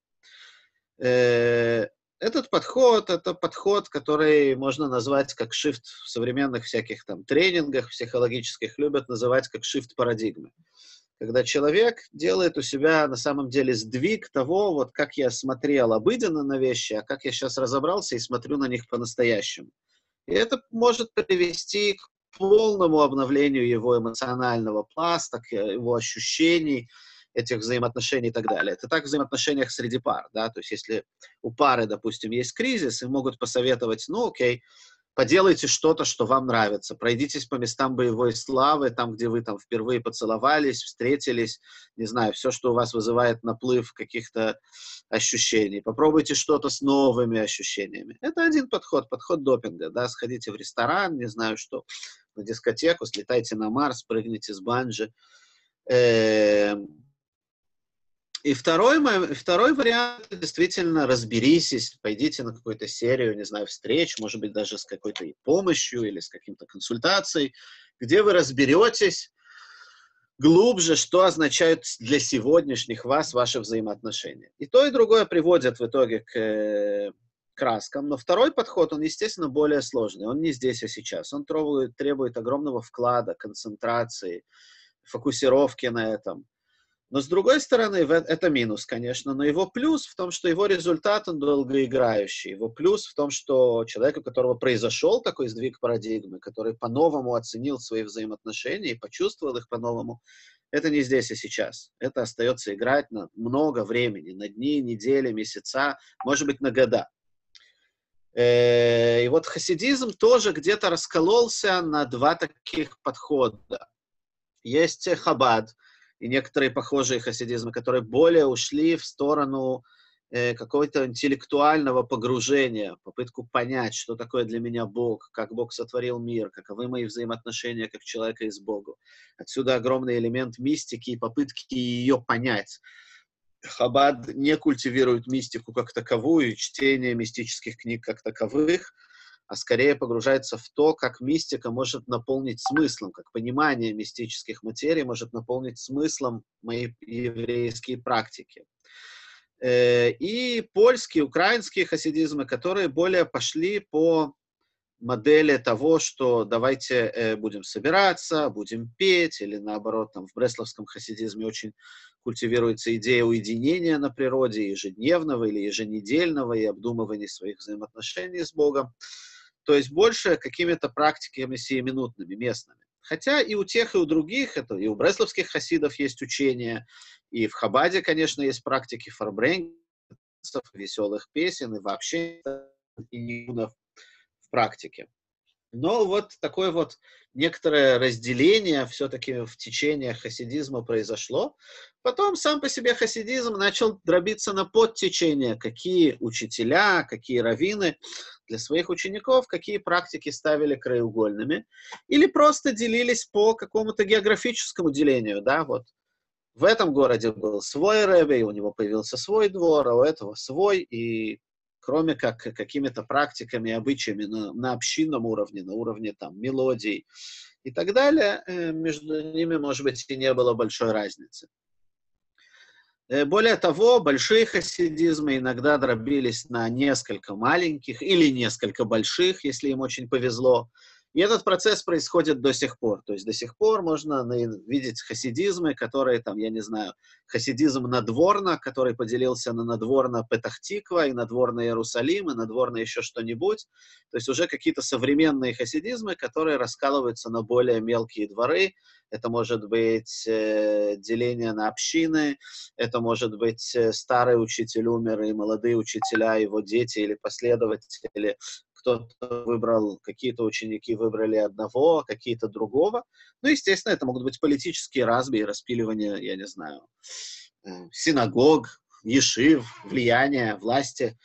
[SPEAKER 1] Этот подход, это подход, который можно назвать как shift в современных всяких там тренингах психологических, любят называть как shift парадигмы. Когда человек делает у себя на самом деле сдвиг того, вот как я смотрел обыденно на вещи, а как я сейчас разобрался и смотрю на них по-настоящему. И это может привести к полному обновлению его эмоционального пласта, к его ощущений, этих взаимоотношений и так далее. Это так в взаимоотношениях среди пар, да, то есть если у пары, допустим, есть кризис, и могут посоветовать, ну, окей, поделайте что-то, что вам нравится, пройдитесь по местам боевой славы, там, где вы там впервые поцеловались, встретились, не знаю, все, что у вас вызывает наплыв каких-то ощущений. Попробуйте что-то с новыми ощущениями. Это один подход, подход допинга, да, сходите в ресторан, не знаю что, на дискотеку, слетайте на Марс, прыгните с банджи. И второй, второй вариант, действительно, разберитесь, пойдите на какую-то серию, не знаю, встреч, может быть, даже с какой-то помощью или с каким-то консультацией, где вы разберетесь глубже, что означают для сегодняшних вас ваши взаимоотношения. И то, и другое приводит в итоге к э, краскам, но второй подход, он, естественно, более сложный. Он не здесь, а сейчас. Он требует, требует огромного вклада, концентрации, фокусировки на этом – но с другой стороны, это минус, конечно, но его плюс в том, что его результат, он долгоиграющий. Его плюс в том, что человек, у которого произошел такой сдвиг парадигмы, который по-новому оценил свои взаимоотношения и почувствовал их по-новому, это не здесь и сейчас. Это остается играть на много времени, на дни, недели, месяца, может быть, на года. Э, и вот хасидизм тоже где-то раскололся на два таких подхода. Есть хабад — и некоторые похожие хасидизмы, которые более ушли в сторону э, какого-то интеллектуального погружения, попытку понять, что такое для меня Бог, как Бог сотворил мир, каковы мои взаимоотношения как человека и с Богом. Отсюда огромный элемент мистики и попытки ее понять. Хабад не культивирует мистику как таковую, чтение мистических книг как таковых, а скорее погружается в то, как мистика может наполнить смыслом, как понимание мистических материй может наполнить смыслом мои еврейские практики. Э, и польские, украинские хасидизмы, которые более пошли по модели того, что давайте э, будем собираться, будем петь, или наоборот, там в бресловском хасидизме очень культивируется идея уединения на природе, ежедневного или еженедельного и обдумывания своих взаимоотношений с Богом то есть больше какими-то практиками сиюминутными, местными. Хотя и у тех, и у других, это и у бресловских хасидов есть учения, и в Хабаде, конечно, есть практики фарбренцев, веселых песен, и вообще и в практике. Но вот такое вот некоторое разделение все-таки в течение хасидизма произошло. Потом сам по себе хасидизм начал дробиться на подтечения, какие учителя, какие раввины для своих учеников, какие практики ставили краеугольными, или просто делились по какому-то географическому делению, да, вот в этом городе был свой рэбби, у него появился свой двор, а у этого свой, и кроме как какими-то практиками, обычаями на, на общинном уровне, на уровне там мелодий и так далее, э, между ними, может быть, и не было большой разницы. Э, более того, большие хасидизмы иногда дробились на несколько маленьких или несколько больших, если им очень повезло. И этот процесс происходит до сих пор. То есть до сих пор можно видеть хасидизмы, которые там, я не знаю, хасидизм надворно, который поделился на надворно Петахтиква и надворно Иерусалим, и надворно еще что-нибудь. То есть уже какие-то современные хасидизмы, которые раскалываются на более мелкие дворы. Это может быть э, деление на общины, это может быть э, старый учитель умер, и молодые учителя, его дети или последователи кто-то выбрал, какие-то ученики выбрали одного, какие-то другого. Ну, естественно, это могут быть политические разбии, распиливание, я не знаю, синагог, ешив, влияние, власти,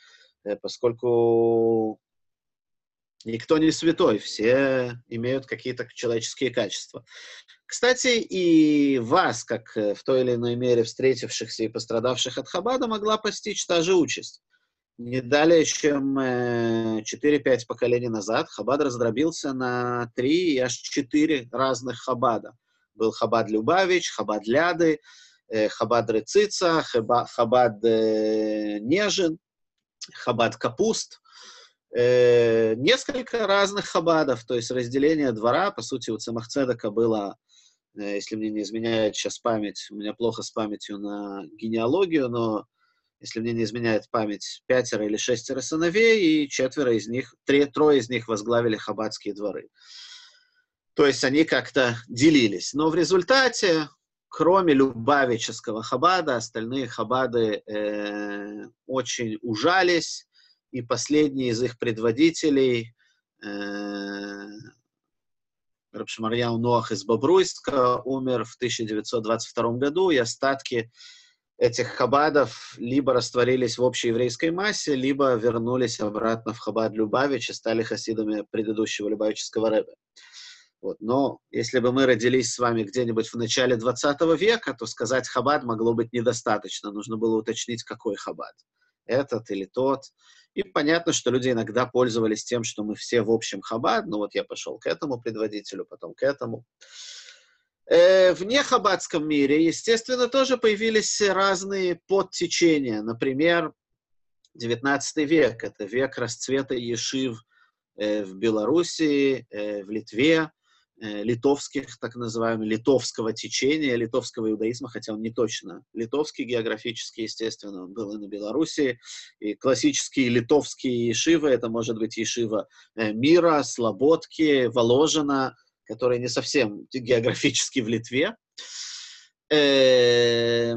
[SPEAKER 1] э, поскольку никто не святой, все имеют какие-то человеческие качества. Кстати, и вас, как э, в той или иной мере встретившихся и пострадавших от Хабада, могла постичь та же участь. Не далее, чем 4-5 э, поколений назад, Хабад раздробился на три и аж четыре разных Хабада. Был Хабад Любавич, Хабад Ляды, э, Хабад Рыцица, Хабад Нежин, Хабад Капуст. Несколько разных Хабадов, то есть разделение двора, по сути, у Цемахцедака было если мне не изменяет сейчас память, у меня плохо с памятью на генеалогию, но если мне не изменяет память, пятеро или шестеро сыновей, и четверо из них, три, трое из них возглавили хаббатские дворы. То есть они как-то делились. Но в результате, кроме Любавического хабада, остальные хабады э, очень ужались, и последний из их предводителей, э, Рабшмарьяу Ноах из Бобруйска, умер в 1922 году, и остатки этих хабадов либо растворились в общей еврейской массе, либо вернулись обратно в хабад Любавич и стали хасидами предыдущего Любавического рэба. Вот. Но если бы мы родились с вами где-нибудь в начале 20 века, то сказать хабад могло быть недостаточно. Нужно было уточнить, какой хабад. Этот или тот. И понятно, что люди иногда пользовались тем, что мы все в общем хабад. Ну вот я пошел к этому предводителю, потом к этому. Э, в нехабадском мире, естественно, тоже появились разные подтечения. Например, XIX век — это век расцвета ешив э, в Белоруссии, э, в Литве, литовских, так называемого, литовского течения, литовского иудаизма, хотя он не точно литовский географически, естественно, он был и на Белоруссии. И классические литовские ешивы, это может быть ешива Мира, Слободки, Воложина, который не совсем географически в Литве. Э,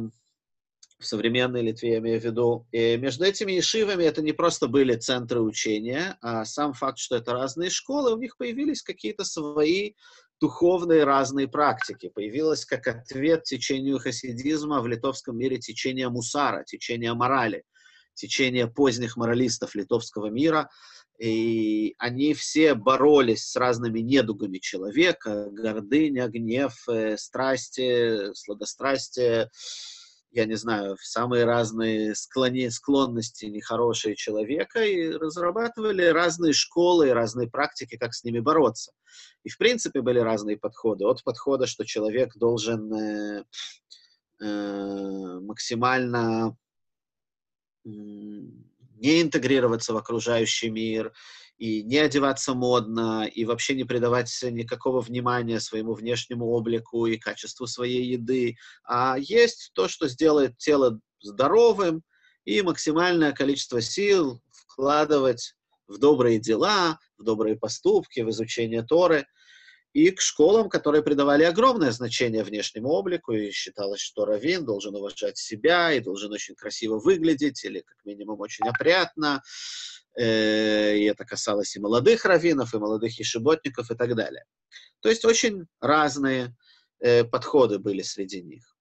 [SPEAKER 1] в современной Литве, я имею в виду. И между этими ишивами это не просто были центры учения, а сам факт, что это разные школы, у них появились какие-то свои духовные разные практики. Появилось как ответ течению хасидизма в литовском мире течение мусара, течение морали, течение поздних моралистов литовского мира – и они все боролись с разными недугами человека, гордыня, гнев, э, страсти, сладострастие, я не знаю, самые разные склони, склонности нехорошие человека, и разрабатывали разные школы, разные практики, как с ними бороться. И, в принципе, были разные подходы. От подхода, что человек должен э, э, максимально не интегрироваться в окружающий мир, и не одеваться модно, и вообще не придавать никакого внимания своему внешнему облику и качеству своей еды, а есть то, что сделает тело здоровым, и максимальное количество сил вкладывать в добрые дела, в добрые поступки, в изучение Торы – и к школам, которые придавали огромное значение внешнему облику, и считалось, что раввин должен уважать себя и должен очень красиво выглядеть, или как минимум очень опрятно. Э, и это касалось и молодых раввинов, и молодых ешеботников, и так далее. То есть очень разные э, подходы были среди них.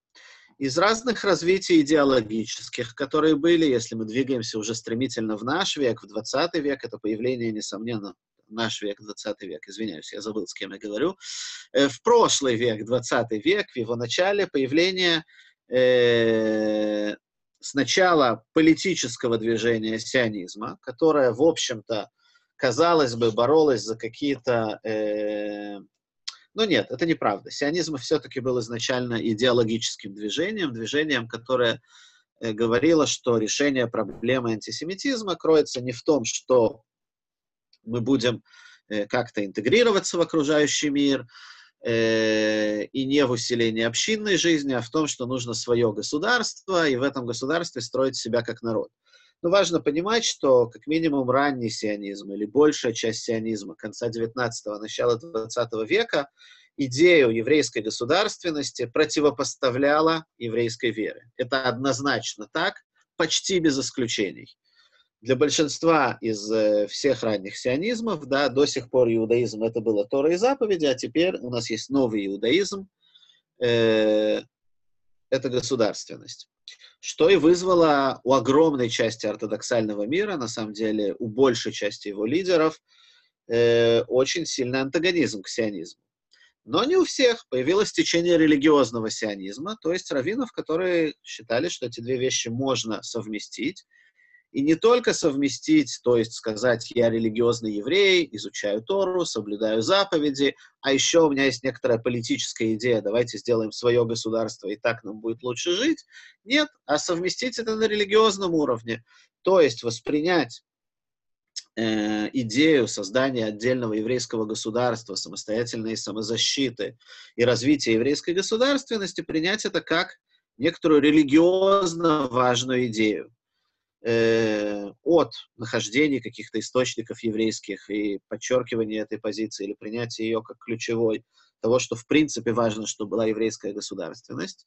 [SPEAKER 1] Из разных развитий идеологических, которые были, если мы двигаемся уже стремительно в наш век, в 20 век, это появление, несомненно, наш век, 20 век, извиняюсь, я забыл, с кем я говорю, э, в прошлый век, 20 век, в его начале появление э, сначала политического движения сионизма, которое, в общем-то, казалось бы, боролось за какие-то... Э, но нет, это неправда. Сионизм все-таки был изначально идеологическим движением, движением, которое э, говорило, что решение проблемы антисемитизма кроется не в том, что мы будем э, как-то интегрироваться в окружающий мир, э, и не в усилении общинной жизни, а в том, что нужно свое государство, и в этом государстве строить себя как народ. Но важно понимать, что как минимум ранний сионизм или большая часть сионизма конца 19-го, начала 20 века идею еврейской государственности противопоставляла еврейской вере. Это однозначно так, почти без исключений для большинства из э, всех ранних сионизмов, да, до сих пор иудаизм это было Тора и заповеди, а теперь у нас есть новый иудаизм, э, это государственность. Что и вызвало у огромной части ортодоксального мира, на самом деле у большей части его лидеров, э, очень сильный антагонизм к сионизму. Но не у всех. Появилось течение религиозного сионизма, то есть раввинов, которые считали, что эти две вещи можно совместить, И не только совместить, то есть сказать, я религиозный еврей, изучаю Тору, соблюдаю заповеди, а еще у меня есть некоторая политическая идея, давайте сделаем свое государство, и так нам будет лучше жить. Нет, а совместить это на религиозном уровне, то есть воспринять э, идею создания отдельного еврейского государства, самостоятельной самозащиты и развития еврейской государственности, принять это как некоторую религиозно важную идею э, от нахождения каких-то источников еврейских и подчеркивания этой позиции или принятия ее как ключевой, того, что в принципе важно, чтобы была еврейская государственность,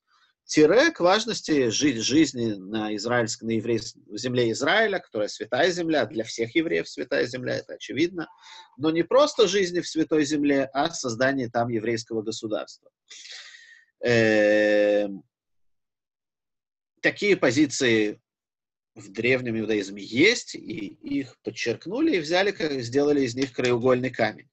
[SPEAKER 1] тире к важности жить, жизни на, израильской, на еврейс, земле Израиля, которая святая земля, для всех евреев святая земля, это очевидно, но не просто жизни в святой земле, а создание там еврейского государства. Э, такие позиции в древнем иудаизме есть, и их подчеркнули и взяли, сделали из них краеугольный камень.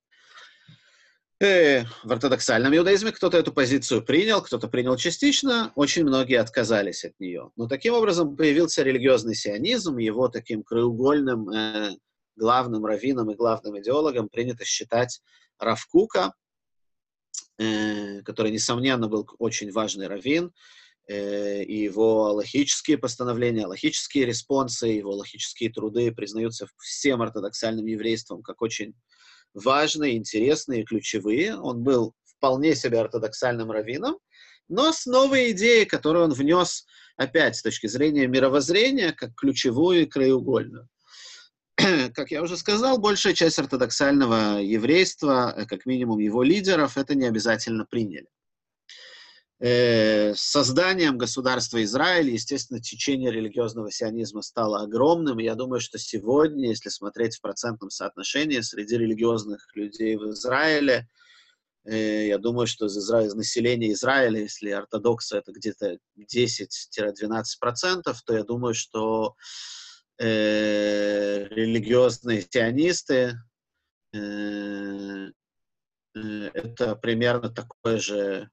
[SPEAKER 1] Э, в ортодоксальном иудаизме кто-то эту позицию принял, кто-то принял частично, очень многие отказались от нее. Но таким образом появился религиозный сионизм, его таким краеугольным э, главным раввином и главным идеологом принято считать Равкука, э, который, несомненно, был очень важный раввин, и его логические постановления, логические респонсы, его логические труды признаются всем ортодоксальным еврейством как очень важные, интересные, ключевые. Он был вполне себе ортодоксальным раввином, но с новой идеей, которую он внес опять с точки зрения мировоззрения, как ключевую и краеугольную. Как я уже сказал, большая часть ортодоксального еврейства, э, как минимум его лидеров, это не обязательно приняли. Э, с созданием государства Израиль, естественно, течение религиозного сионизма стало огромным. я думаю, что сегодня, если смотреть в процентном соотношении среди религиозных людей в Израиле, э, я думаю, что из, Изра... из населения Израиля, если ортодоксы это где-то 10-12%, то я думаю, что э, религиозные сионисты э, э, это примерно такое же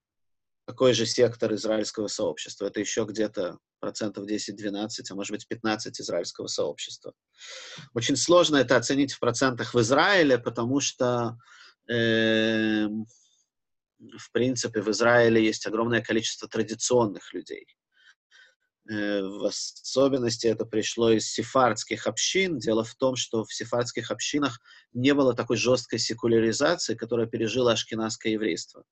[SPEAKER 1] такой же сектор израильского сообщества. Это еще где-то процентов 10-12, а может быть 15 израильского сообщества. Очень сложно это оценить в процентах в Израиле, потому что э, в принципе в Израиле есть огромное количество традиционных людей. Э, в особенности это пришло из сефардских общин. Дело в том, что в сефардских общинах не было такой жесткой секуляризации, которая пережила ашкенадское еврейство.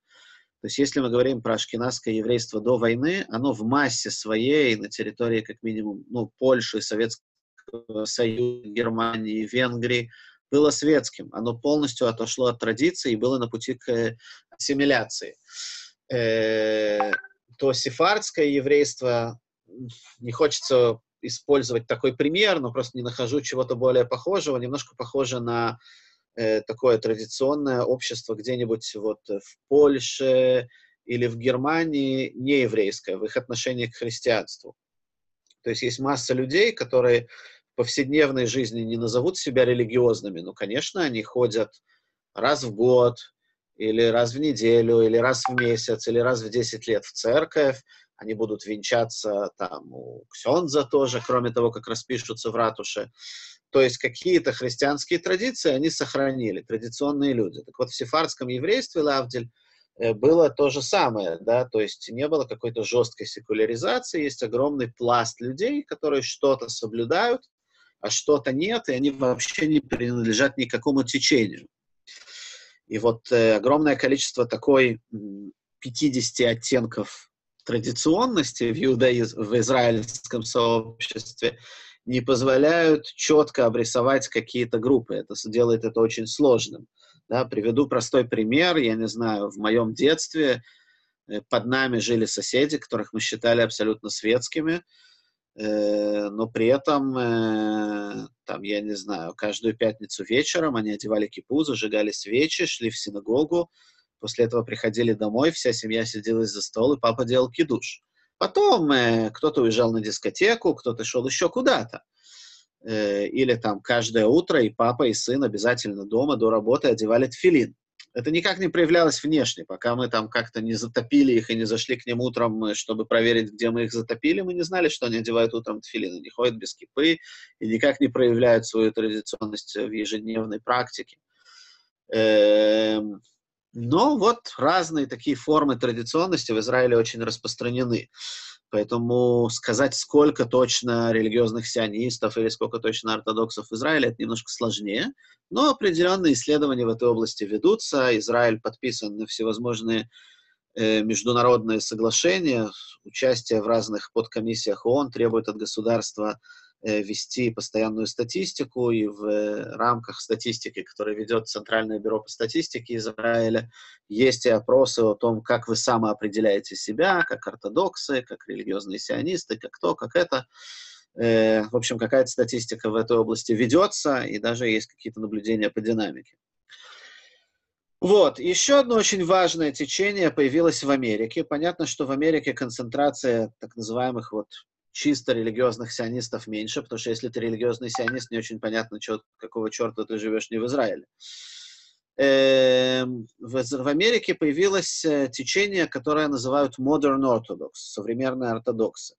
[SPEAKER 1] То есть если мы говорим про ашкенадское еврейство до войны, оно в массе своей на территории как минимум ну, Польши, Советского Союза, Германии, Венгрии было светским. Оно полностью отошло от традиции и было на пути к ассимиляции. Э, то сефардское еврейство, не хочется использовать такой пример, но просто не нахожу чего-то более похожего, немножко похоже на э, такое традиционное общество где-нибудь вот в Польше или в Германии не еврейское в их отношении к христианству. То есть есть масса людей, которые в повседневной жизни не назовут себя религиозными, но, конечно, они ходят раз в год, или раз в неделю, или раз в месяц, или раз в 10 лет в церковь, они будут венчаться там у Ксенза тоже, кроме того, как распишутся в ратуше. То есть какие-то христианские традиции они сохранили, традиционные люди. Так вот, в сефардском еврействе Лавдель э, было то же самое, да, то есть не было какой-то жесткой секуляризации, есть огромный пласт людей, которые что-то соблюдают, а что-то нет, и они вообще не принадлежат никакому течению. И вот э, огромное количество такой 50 оттенков традиционности в, иудаизм, в израильском сообществе не позволяют четко обрисовать какие-то группы. Это делает это очень сложным. Да, приведу простой пример. Я не знаю, в моем детстве э, под нами жили соседи, которых мы считали абсолютно светскими, э, но при этом, э, там, я не знаю, каждую пятницу вечером они одевали кипу, зажигали свечи, шли в синагогу, после этого приходили домой, вся семья сидела за стол, и папа делал кидуш. Потом э, кто-то уезжал на дискотеку, кто-то шел еще куда-то. Э, или там каждое утро и папа, и сын обязательно дома до работы одевали тфилин. Это никак не проявлялось внешне, пока мы там как-то не затопили их и не зашли к ним утром, э, чтобы проверить, где мы их затопили, мы не знали, что они одевают утром тфилины, не ходят без кипы и никак не проявляют свою традиционность в ежедневной практике. Эм, но вот разные такие формы традиционности в Израиле очень распространены. Поэтому сказать, сколько точно религиозных сионистов или сколько точно ортодоксов в Израиле, это немножко сложнее. Но определенные исследования в этой области ведутся. Израиль подписан на всевозможные э, международные соглашения. Участие в разных подкомиссиях ООН требует от государства вести постоянную статистику, и в э, рамках статистики, которую ведет Центральное бюро по статистике Израиля, есть и опросы о том, как вы самоопределяете себя, как ортодоксы, как религиозные сионисты, как то, как это. Э, в общем, какая-то статистика в этой области ведется, и даже есть какие-то наблюдения по динамике. Вот, еще одно очень важное течение появилось в Америке. Понятно, что в Америке концентрация так называемых вот чисто религиозных сионистов меньше, потому что если ты религиозный сионист, не очень понятно, чё, какого черта ты живешь не в Израиле. Эм, в Америке появилось э, течение, которое называют Modern Orthodox, современные ортодоксы.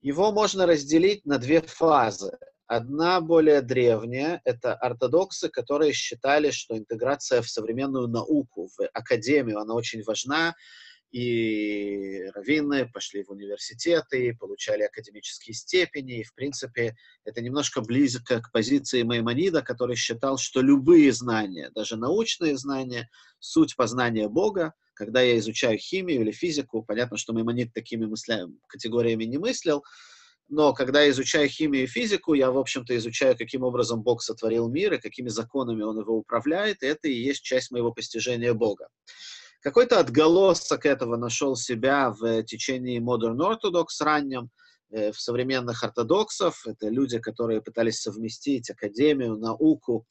[SPEAKER 1] Его можно разделить на две фазы. Одна более древняя — это ортодоксы, которые считали, что интеграция в современную науку, в академию, она очень важна, и раввины пошли в университеты, получали академические степени, и, в принципе, это немножко близко к позиции Маймонида, который считал, что любые знания, даже научные знания, суть познания Бога, когда я изучаю химию или физику, понятно, что Маймонид такими мысля... категориями не мыслил, но когда я изучаю химию и физику, я, в общем-то, изучаю, каким образом Бог сотворил мир и какими законами Он его управляет, и это и есть часть моего постижения Бога. Какой-то отголосок этого нашел себя в течении Modern Orthodox раннем, э, в современных ортодоксов. Это люди, которые пытались совместить академию, науку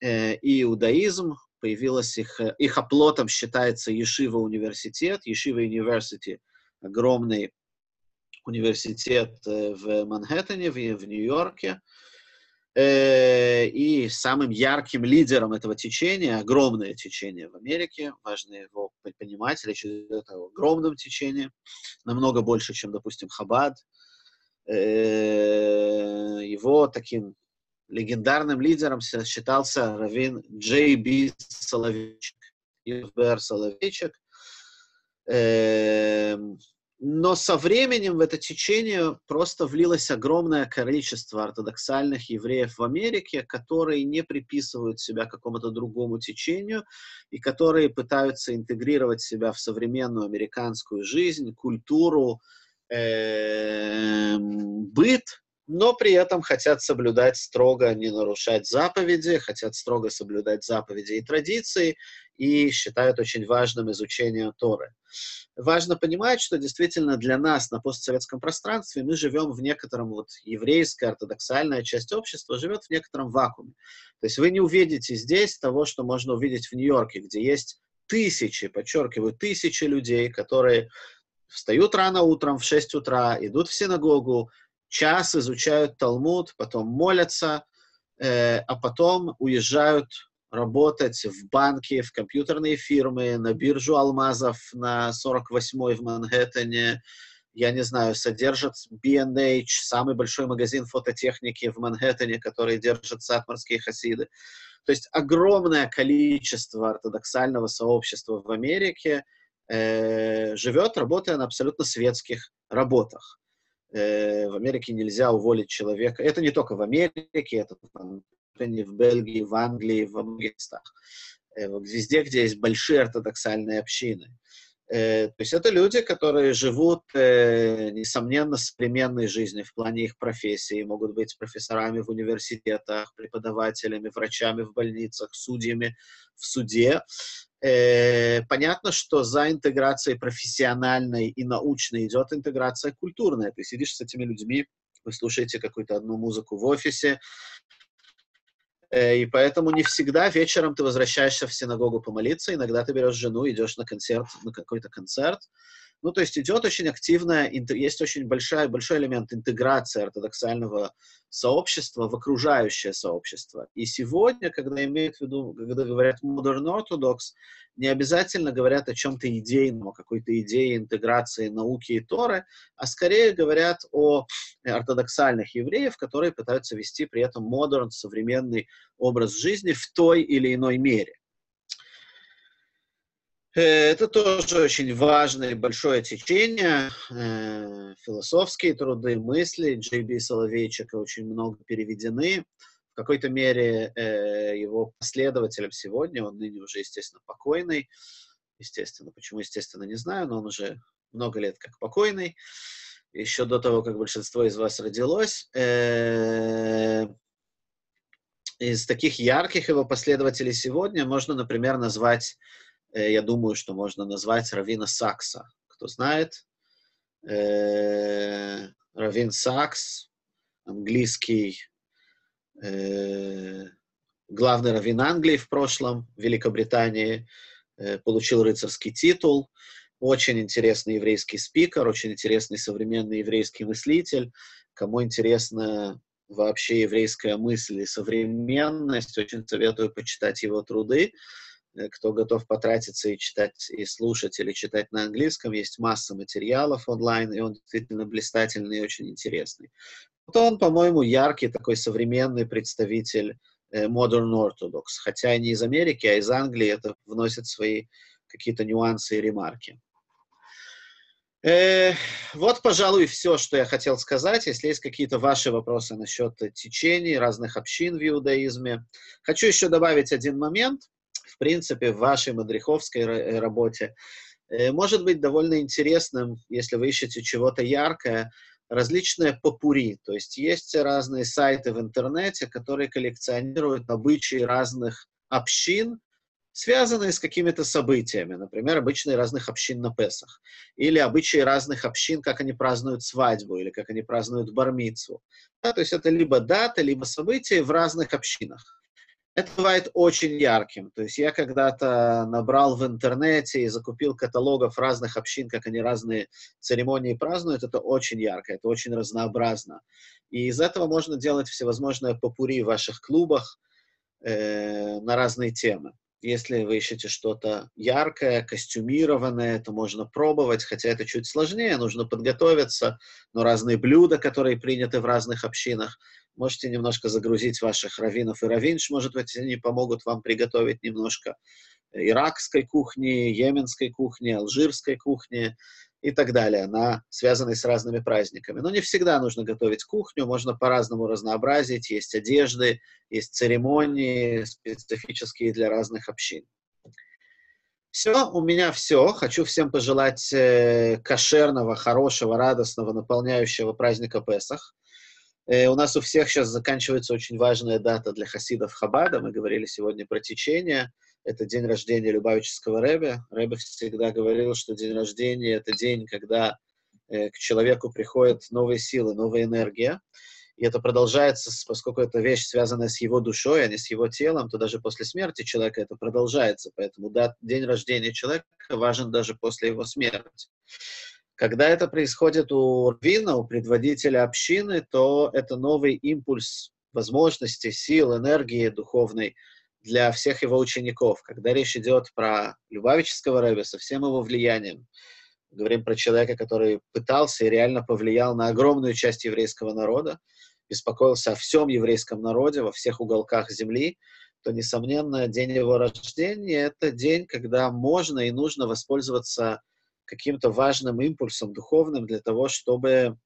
[SPEAKER 1] э, и иудаизм. Появилось их, э, их оплотом считается Ешива университет. Ешива University — огромный университет в Манхэттене, в, в Нью-Йорке. Э, и самым ярким лидером этого течения, огромное течение в Америке, важно его понимать, речь идет о огромном течении, намного больше, чем, допустим, Хабад. Э, его таким легендарным лидером считался раввин Джей Би Соловейчик, Ивбер Соловейчик. Эм, но со временем в это течение просто влилось огромное количество ортодоксальных евреев в Америке, которые не приписывают себя какому-то другому течению и которые пытаются интегрировать себя в современную американскую жизнь, культуру, э, быт, но при этом хотят соблюдать строго, не нарушать заповеди, хотят строго соблюдать заповеди и традиции, и считают очень важным изучение Торы важно понимать, что действительно для нас на постсоветском пространстве мы живем в некотором, вот еврейская ортодоксальная часть общества живет в некотором вакууме. То есть вы не увидите здесь того, что можно увидеть в Нью-Йорке, где есть тысячи, подчеркиваю, тысячи людей, которые встают рано утром в 6 утра, идут в синагогу, час изучают Талмуд, потом молятся, э, а потом уезжают работать в банке, в компьютерные фирмы, на биржу алмазов на 48-й в Манхэттене, я не знаю, содержат B&H, самый большой магазин фототехники в Манхэттене, который держат сатмарские хасиды. То есть огромное количество ортодоксального сообщества в Америке э, живет, работая на абсолютно светских работах. Э, в Америке нельзя уволить человека. Это не только в Америке, это Британии, в Бельгии, в Англии, во многих. Э, везде, где есть большие ортодоксальные общины. Э, то есть это люди, которые живут, несомненно, современной жизнью в плане их профессии, могут быть профессорами в университетах, преподавателями, врачами в больницах, судьями в суде. Понятно, что за интеграцией профессиональной и научной идет интеграция культурная. Ты сидишь с этими людьми, вы слушаете какую-то одну музыку в офисе, Э, и поэтому не всегда вечером ты возвращаешься в синагогу помолиться. Иногда ты берешь жену, идешь на концерт, на какой-то концерт. Ну, то есть идет очень активная, есть очень большая, большой элемент интеграции ортодоксального сообщества в окружающее сообщество. И сегодня, когда имеют в виду, когда говорят modern orthodox, не обязательно говорят о чем-то идейном, о какой-то идее интеграции науки и Торы, а скорее говорят о ортодоксальных евреев, которые пытаются вести при этом модерн, современный образ жизни в той или иной мере. Э, это тоже очень важное большое течение. Э, философские труды, мысли Джей Би Соловейчика очень много переведены. В какой-то мере э, его последователем сегодня, он ныне уже, естественно, покойный. Естественно, почему, естественно, не знаю, но он уже много лет как покойный. Еще до того, как большинство из вас родилось. Из таких ярких его последователей сегодня можно, например, назвать я думаю, что можно назвать Равина Сакса. Кто знает? Э, Равин Сакс, английский, э, главный раввин Англии в прошлом, в Великобритании, получил рыцарский титул. Очень интересный еврейский спикер, очень интересный современный еврейский мыслитель. Кому интересна вообще еврейская мысль и современность, очень советую почитать его труды. Э, кто готов потратиться и читать, и слушать, или читать на английском, есть масса материалов онлайн, и он действительно блистательный и очень интересный. Вот он, по-моему, яркий такой современный представитель э, Modern Orthodox, хотя не из Америки, а из Англии, это вносит свои какие-то нюансы и ремарки. Э, вот, пожалуй, все, что я хотел сказать. Если есть какие-то ваши вопросы насчет течений, разных общин в иудаизме. Хочу еще добавить один момент – в принципе, в вашей мадриховской э, работе. Э, может быть довольно интересным, если вы ищете чего-то яркое, различные попури. То есть есть разные сайты в интернете, которые коллекционируют обычаи разных общин, связанные с какими-то событиями, например, обычаи разных общин на Песах, или обычаи разных общин, как они празднуют свадьбу, или как они празднуют бармицу. Да, то есть это либо дата, либо события в разных общинах это бывает очень ярким. То есть я когда-то набрал в интернете и закупил каталогов разных общин, как они разные церемонии празднуют. Это очень ярко, это очень разнообразно. И из этого можно делать всевозможные попури в ваших клубах э, на разные темы. Если вы ищете что-то яркое, костюмированное, то можно пробовать, хотя это чуть сложнее, нужно подготовиться, но разные блюда, которые приняты в разных общинах, можете немножко загрузить ваших раввинов и раввинш, может быть, они помогут вам приготовить немножко иракской кухни, йеменской кухни, алжирской кухни, и так далее, на, связанные с разными праздниками. Но не всегда нужно готовить кухню, можно по-разному разнообразить, есть одежды, есть церемонии специфические для разных общин. Все, у меня все. Хочу всем пожелать э, кошерного, хорошего, радостного, наполняющего праздника Песах. Э, у нас у всех сейчас заканчивается очень важная дата для хасидов Хабада. Мы говорили сегодня про течение это день рождения Любавического Рэбе. Рэбе всегда говорил, что день рождения — это день, когда э, к человеку приходят новые силы, новая энергия. И это продолжается, поскольку это вещь, связанная с его душой, а не с его телом, то даже после смерти человека это продолжается. Поэтому да, день рождения человека важен даже после его смерти. Когда это происходит у Рвина, у предводителя общины, то это новый импульс возможностей, сил, энергии духовной – для всех его учеников. Когда речь идет про Любавического рэбе со всем его влиянием, говорим про человека, который пытался и реально повлиял на огромную часть еврейского народа, беспокоился о всем еврейском народе, во всех уголках земли, то, несомненно, день его рождения — это день, когда можно и нужно воспользоваться каким-то важным импульсом духовным для того, чтобы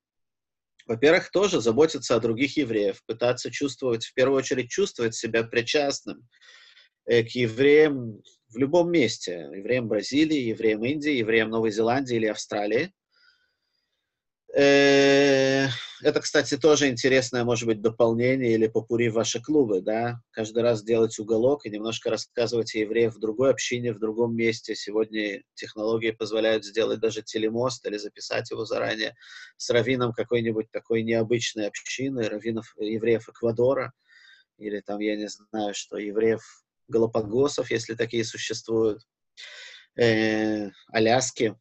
[SPEAKER 1] во-первых, тоже заботиться о других евреев, пытаться чувствовать, в первую очередь, чувствовать себя причастным э, к евреям в любом месте, евреям Бразилии, евреям Индии, евреям Новой Зеландии или Австралии. Это, кстати, тоже интересное, может быть, дополнение или попури в ваши клубы, да, каждый раз делать уголок и немножко рассказывать о евреях в другой общине, в другом месте. Сегодня технологии позволяют сделать даже телемост или записать его заранее с раввином какой-нибудь такой необычной общины, раввинов, евреев Эквадора, или там, я не знаю, что, евреев Галапагосов, если такие существуют, э, Аляски,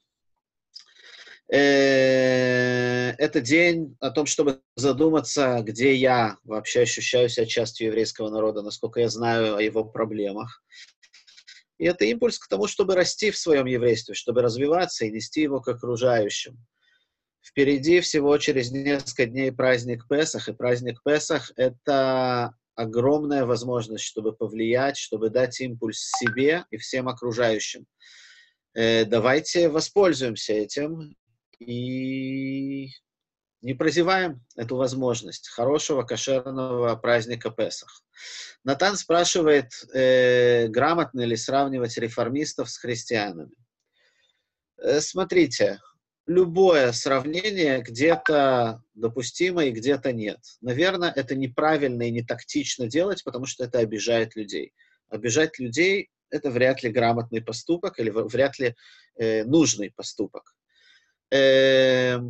[SPEAKER 1] это день о том, чтобы задуматься, где я вообще ощущаю себя частью еврейского народа, насколько я знаю о его проблемах. И это импульс к тому, чтобы расти в своем еврействе, чтобы развиваться и нести его к окружающим. Впереди всего через несколько дней праздник Песах, и праздник Песах — это огромная возможность, чтобы повлиять, чтобы дать импульс себе и всем окружающим. Э, давайте воспользуемся этим и не прозеваем эту возможность хорошего кошерного праздника Песах. Натан спрашивает, э, грамотно ли сравнивать реформистов с христианами. Э, смотрите, любое сравнение где-то допустимо и где-то нет. Наверное, это неправильно и не тактично делать, потому что это обижает людей. Обижать людей — это вряд ли грамотный поступок или вряд ли э, нужный поступок. Э,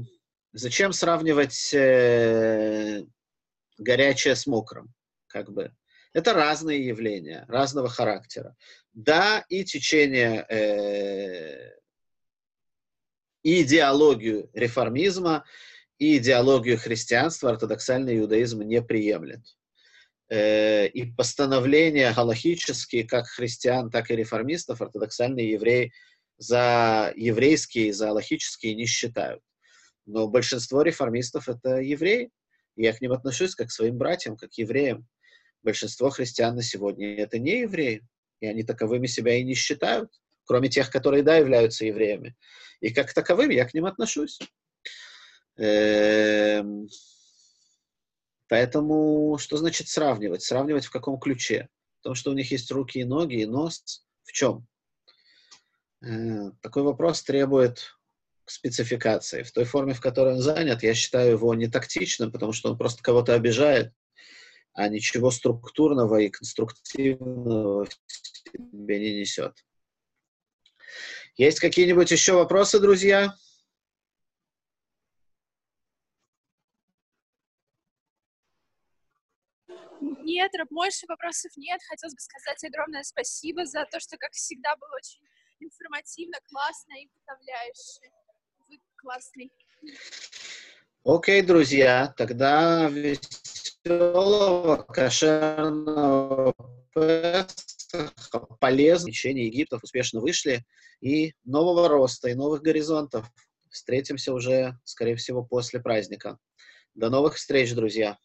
[SPEAKER 1] зачем сравнивать э, горячее с мокрым? Как бы. Это разные явления, разного характера. Да, и течение э, и идеологию реформизма, и идеологию христианства ортодоксальный иудаизм не приемлет. Э, и постановления галахические, как христиан, так и реформистов, ортодоксальные евреи за еврейские, за галахические не считают. Но большинство реформистов — это евреи. Я к ним отношусь как к своим братьям, как к евреям. Большинство христиан на сегодня — это не евреи, и они таковыми себя и не считают кроме тех, которые, да, являются евреями. И как к таковым я к ним отношусь. Эм, поэтому что значит сравнивать? Сравнивать в каком ключе? В том, что у них есть руки и ноги, и нос. В чем? Э, такой вопрос требует спецификации. В той форме, в которой он занят, я считаю его не тактичным, потому что он просто кого-то обижает, а ничего структурного и конструктивного в себе не несет. Есть какие-нибудь еще вопросы, друзья?
[SPEAKER 2] Нет, больше вопросов нет. Хотелось бы сказать огромное спасибо за то, что, как всегда, было очень информативно, классно и вдохновляюще. Вы классный.
[SPEAKER 1] Окей, друзья, тогда веселого, кошерного полезно, течение Египтов успешно вышли, и нового роста, и новых горизонтов. Встретимся уже, скорее всего, после праздника. До новых встреч, друзья!